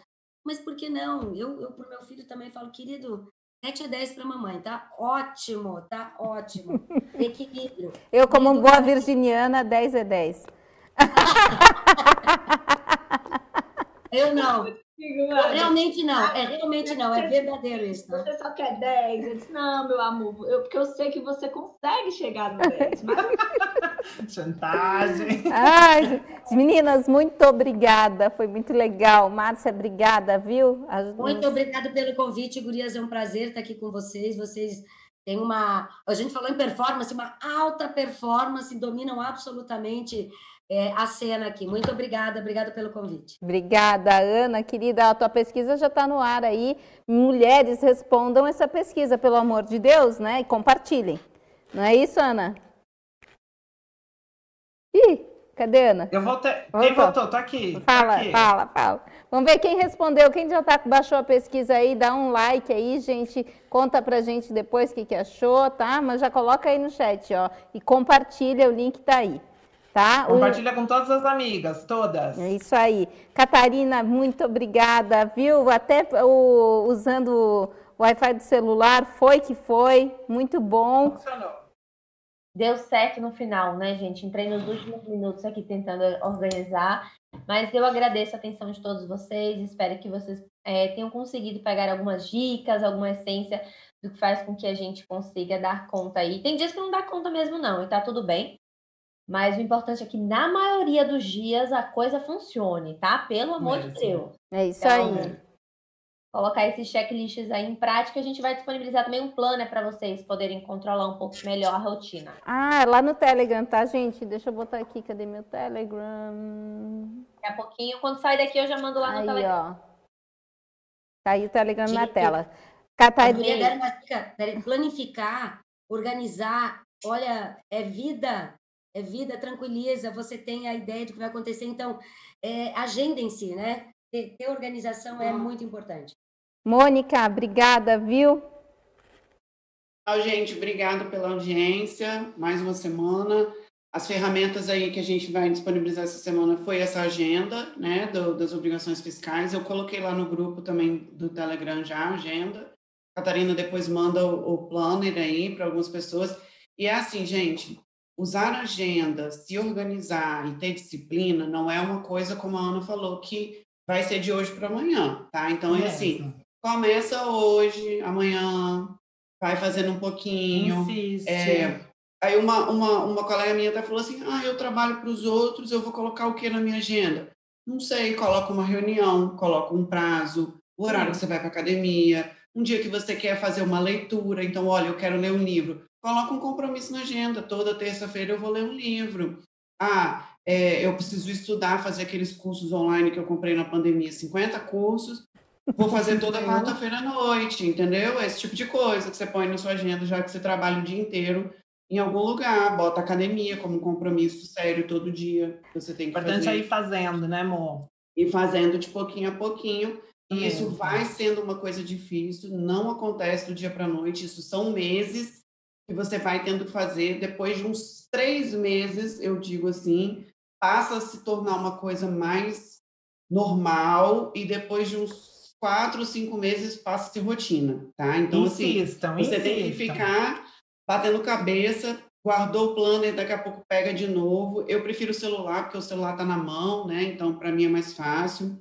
Mas por que não? Eu, eu pro meu filho também falo, querido, 7 a 10 para mamãe, tá ótimo, tá ótimo. Equilíbrio. Eu, como boa virginiana, 10 é 10. Eu não. Realmente não, é realmente não, é verdadeiro isso. Né? Você só quer 10? Eu disse, não, meu amor, eu, porque eu sei que você consegue chegar no 10. Mas... Chantagem. Ai, meninas, muito obrigada, foi muito legal. Márcia, obrigada, viu? As... Muito obrigada pelo convite, Gurias, é um prazer estar aqui com vocês. Vocês têm uma, a gente falou em performance, uma alta performance, dominam absolutamente é, a cena aqui. Muito obrigada, obrigada pelo convite. Obrigada, Ana, querida. A tua pesquisa já está no ar aí. Mulheres respondam essa pesquisa, pelo amor de Deus, né? E compartilhem. Não é isso, Ana? Ih, cadê Ana? Eu voltei. Quem voltou? Tá aqui. Fala, aqui. fala, fala. Vamos ver quem respondeu. Quem já tá, baixou a pesquisa aí, dá um like aí, gente. Conta pra gente depois o que, que achou, tá? Mas já coloca aí no chat, ó. E compartilha, o link tá aí. Tá? Compartilha o... com todas as amigas, todas. É isso aí. Catarina, muito obrigada, viu? Até o, usando o Wi-Fi do celular, foi que foi, muito bom. Funcionou. Deu certo no final, né, gente? Entrei nos últimos minutos aqui tentando organizar, mas eu agradeço a atenção de todos vocês. Espero que vocês é, tenham conseguido pegar algumas dicas, alguma essência do que faz com que a gente consiga dar conta aí. Tem dias que não dá conta mesmo, não, e tá tudo bem. Mas o importante é que na maioria dos dias a coisa funcione, tá? Pelo amor mesmo. de Deus. É isso então, aí. Colocar esses checklists aí em prática, a gente vai disponibilizar também um planner para vocês poderem controlar um pouco melhor a rotina. Ah, lá no Telegram, tá, gente? Deixa eu botar aqui, cadê meu Telegram? Daqui a pouquinho, quando sair daqui, eu já mando lá aí, no Telegram. Ó. Tá aí o Telegram Dica. na tela. Catarina. dica, planificar, organizar. Olha, é vida, é vida, tranquiliza, você tem a ideia do que vai acontecer. Então, é, agenda em si, né? Ter, ter organização é muito importante. Mônica, obrigada, viu? Tchau, gente. Obrigado pela audiência. Mais uma semana. As ferramentas aí que a gente vai disponibilizar essa semana foi essa agenda, né, do, das obrigações fiscais. Eu coloquei lá no grupo também do Telegram já a agenda. A Catarina depois manda o, o planner aí para algumas pessoas. E é assim, gente, usar agenda, se organizar e ter disciplina não é uma coisa, como a Ana falou, que vai ser de hoje para amanhã, tá? Então, é assim, começa hoje, amanhã, vai fazendo um pouquinho. Insiste. É, Aí uma, uma, uma colega minha até falou assim: ah, eu trabalho para os outros, eu vou colocar o que na minha agenda? Não sei, coloca uma reunião, coloca um prazo, o horário que você vai para academia, um dia que você quer fazer uma leitura, então, olha, eu quero ler um livro. Coloca um compromisso na agenda, toda terça-feira eu vou ler um livro. Ah, é, eu preciso estudar, fazer aqueles cursos online que eu comprei na pandemia, 50 cursos, vou fazer toda quarta-feira à noite, entendeu? Esse tipo de coisa que você põe na sua agenda, já que você trabalha o dia inteiro em algum lugar, bota academia como um compromisso sério todo dia. Você tem que Importante fazer. é ir fazendo, né, amor? E fazendo de pouquinho a pouquinho. E isso vai sendo uma coisa difícil, não acontece do dia para a noite, isso são meses que você vai tendo que fazer. Depois de uns três meses, eu digo assim, passa a se tornar uma coisa mais normal e depois de uns quatro, cinco meses passa a ser rotina, tá? Então, insistam, assim, você insistam. tem que ficar batendo cabeça, guardou o planner, daqui a pouco pega de novo. Eu prefiro o celular, porque o celular está na mão, né? Então, para mim é mais fácil.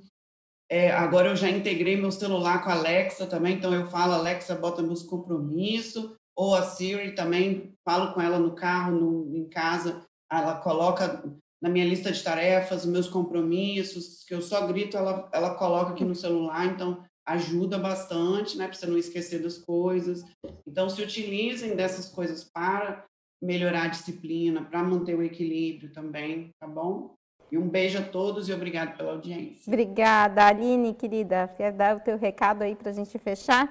É, agora eu já integrei meu celular com a Alexa também, então eu falo, Alexa, bota meus compromissos, ou a Siri também, falo com ela no carro, no, em casa, ela coloca na minha lista de tarefas meus compromissos, que eu só grito, ela, ela coloca aqui no celular, então ajuda bastante, né, para você não esquecer das coisas. Então, se utilizem dessas coisas para melhorar a disciplina, para manter o equilíbrio também, tá bom? E um beijo a todos e obrigado pela audiência. Obrigada, Aline, querida. Quer dar o teu recado aí para a gente fechar?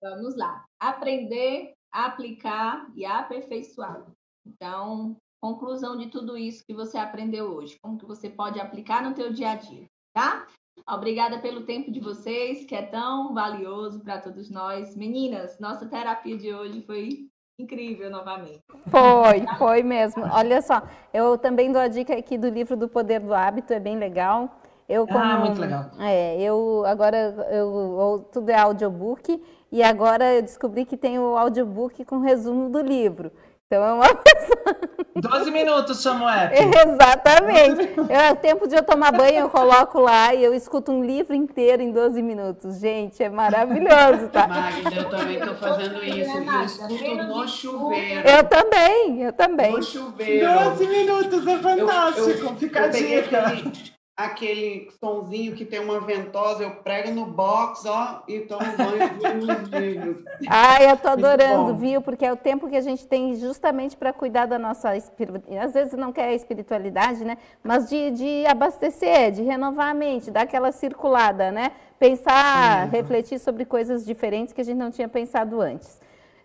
Vamos lá. Aprender, aplicar e aperfeiçoar. Então, conclusão de tudo isso que você aprendeu hoje. Como que você pode aplicar no teu dia a dia, tá? Obrigada pelo tempo de vocês, que é tão valioso para todos nós. Meninas, nossa terapia de hoje foi incrível novamente. Foi, foi mesmo. Olha só, eu também dou a dica aqui do livro do Poder do Hábito, é bem legal. Eu como, ah, muito legal. É, eu agora eu, eu, tudo é audiobook e agora eu descobri que tem o audiobook com resumo do livro. Então é uma pessoa. 12 minutos app. Exatamente. É o tempo de eu tomar banho, eu coloco lá e eu escuto um livro inteiro em 12 minutos. Gente, é maravilhoso, tá? Magda, eu também estou fazendo isso. Eu escuto no chuveiro. Eu também, eu também. No chuveiro. 12 minutos é fantástico. Eu, eu, Fica a dica. Aquele sonzinho que tem uma ventosa, eu prego no box, ó, e tomo banho nos livros. Ai, eu tô adorando, viu? Porque é o tempo que a gente tem justamente para cuidar da nossa espiritualidade. Às vezes não quer a espiritualidade, né? Mas de, de abastecer, de renovar a mente, dar aquela circulada, né? Pensar, uhum. refletir sobre coisas diferentes que a gente não tinha pensado antes.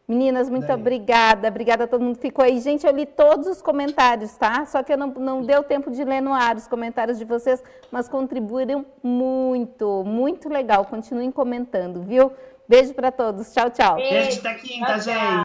Meninas, muito Daí. obrigada. Obrigada a todo mundo que ficou aí. Gente, eu li todos os comentários, tá? Só que eu não, não deu tempo de ler no ar os comentários de vocês, mas contribuíram muito, muito legal. Continuem comentando, viu? Beijo para todos. Tchau, tchau. Beijo, até quinta, gente.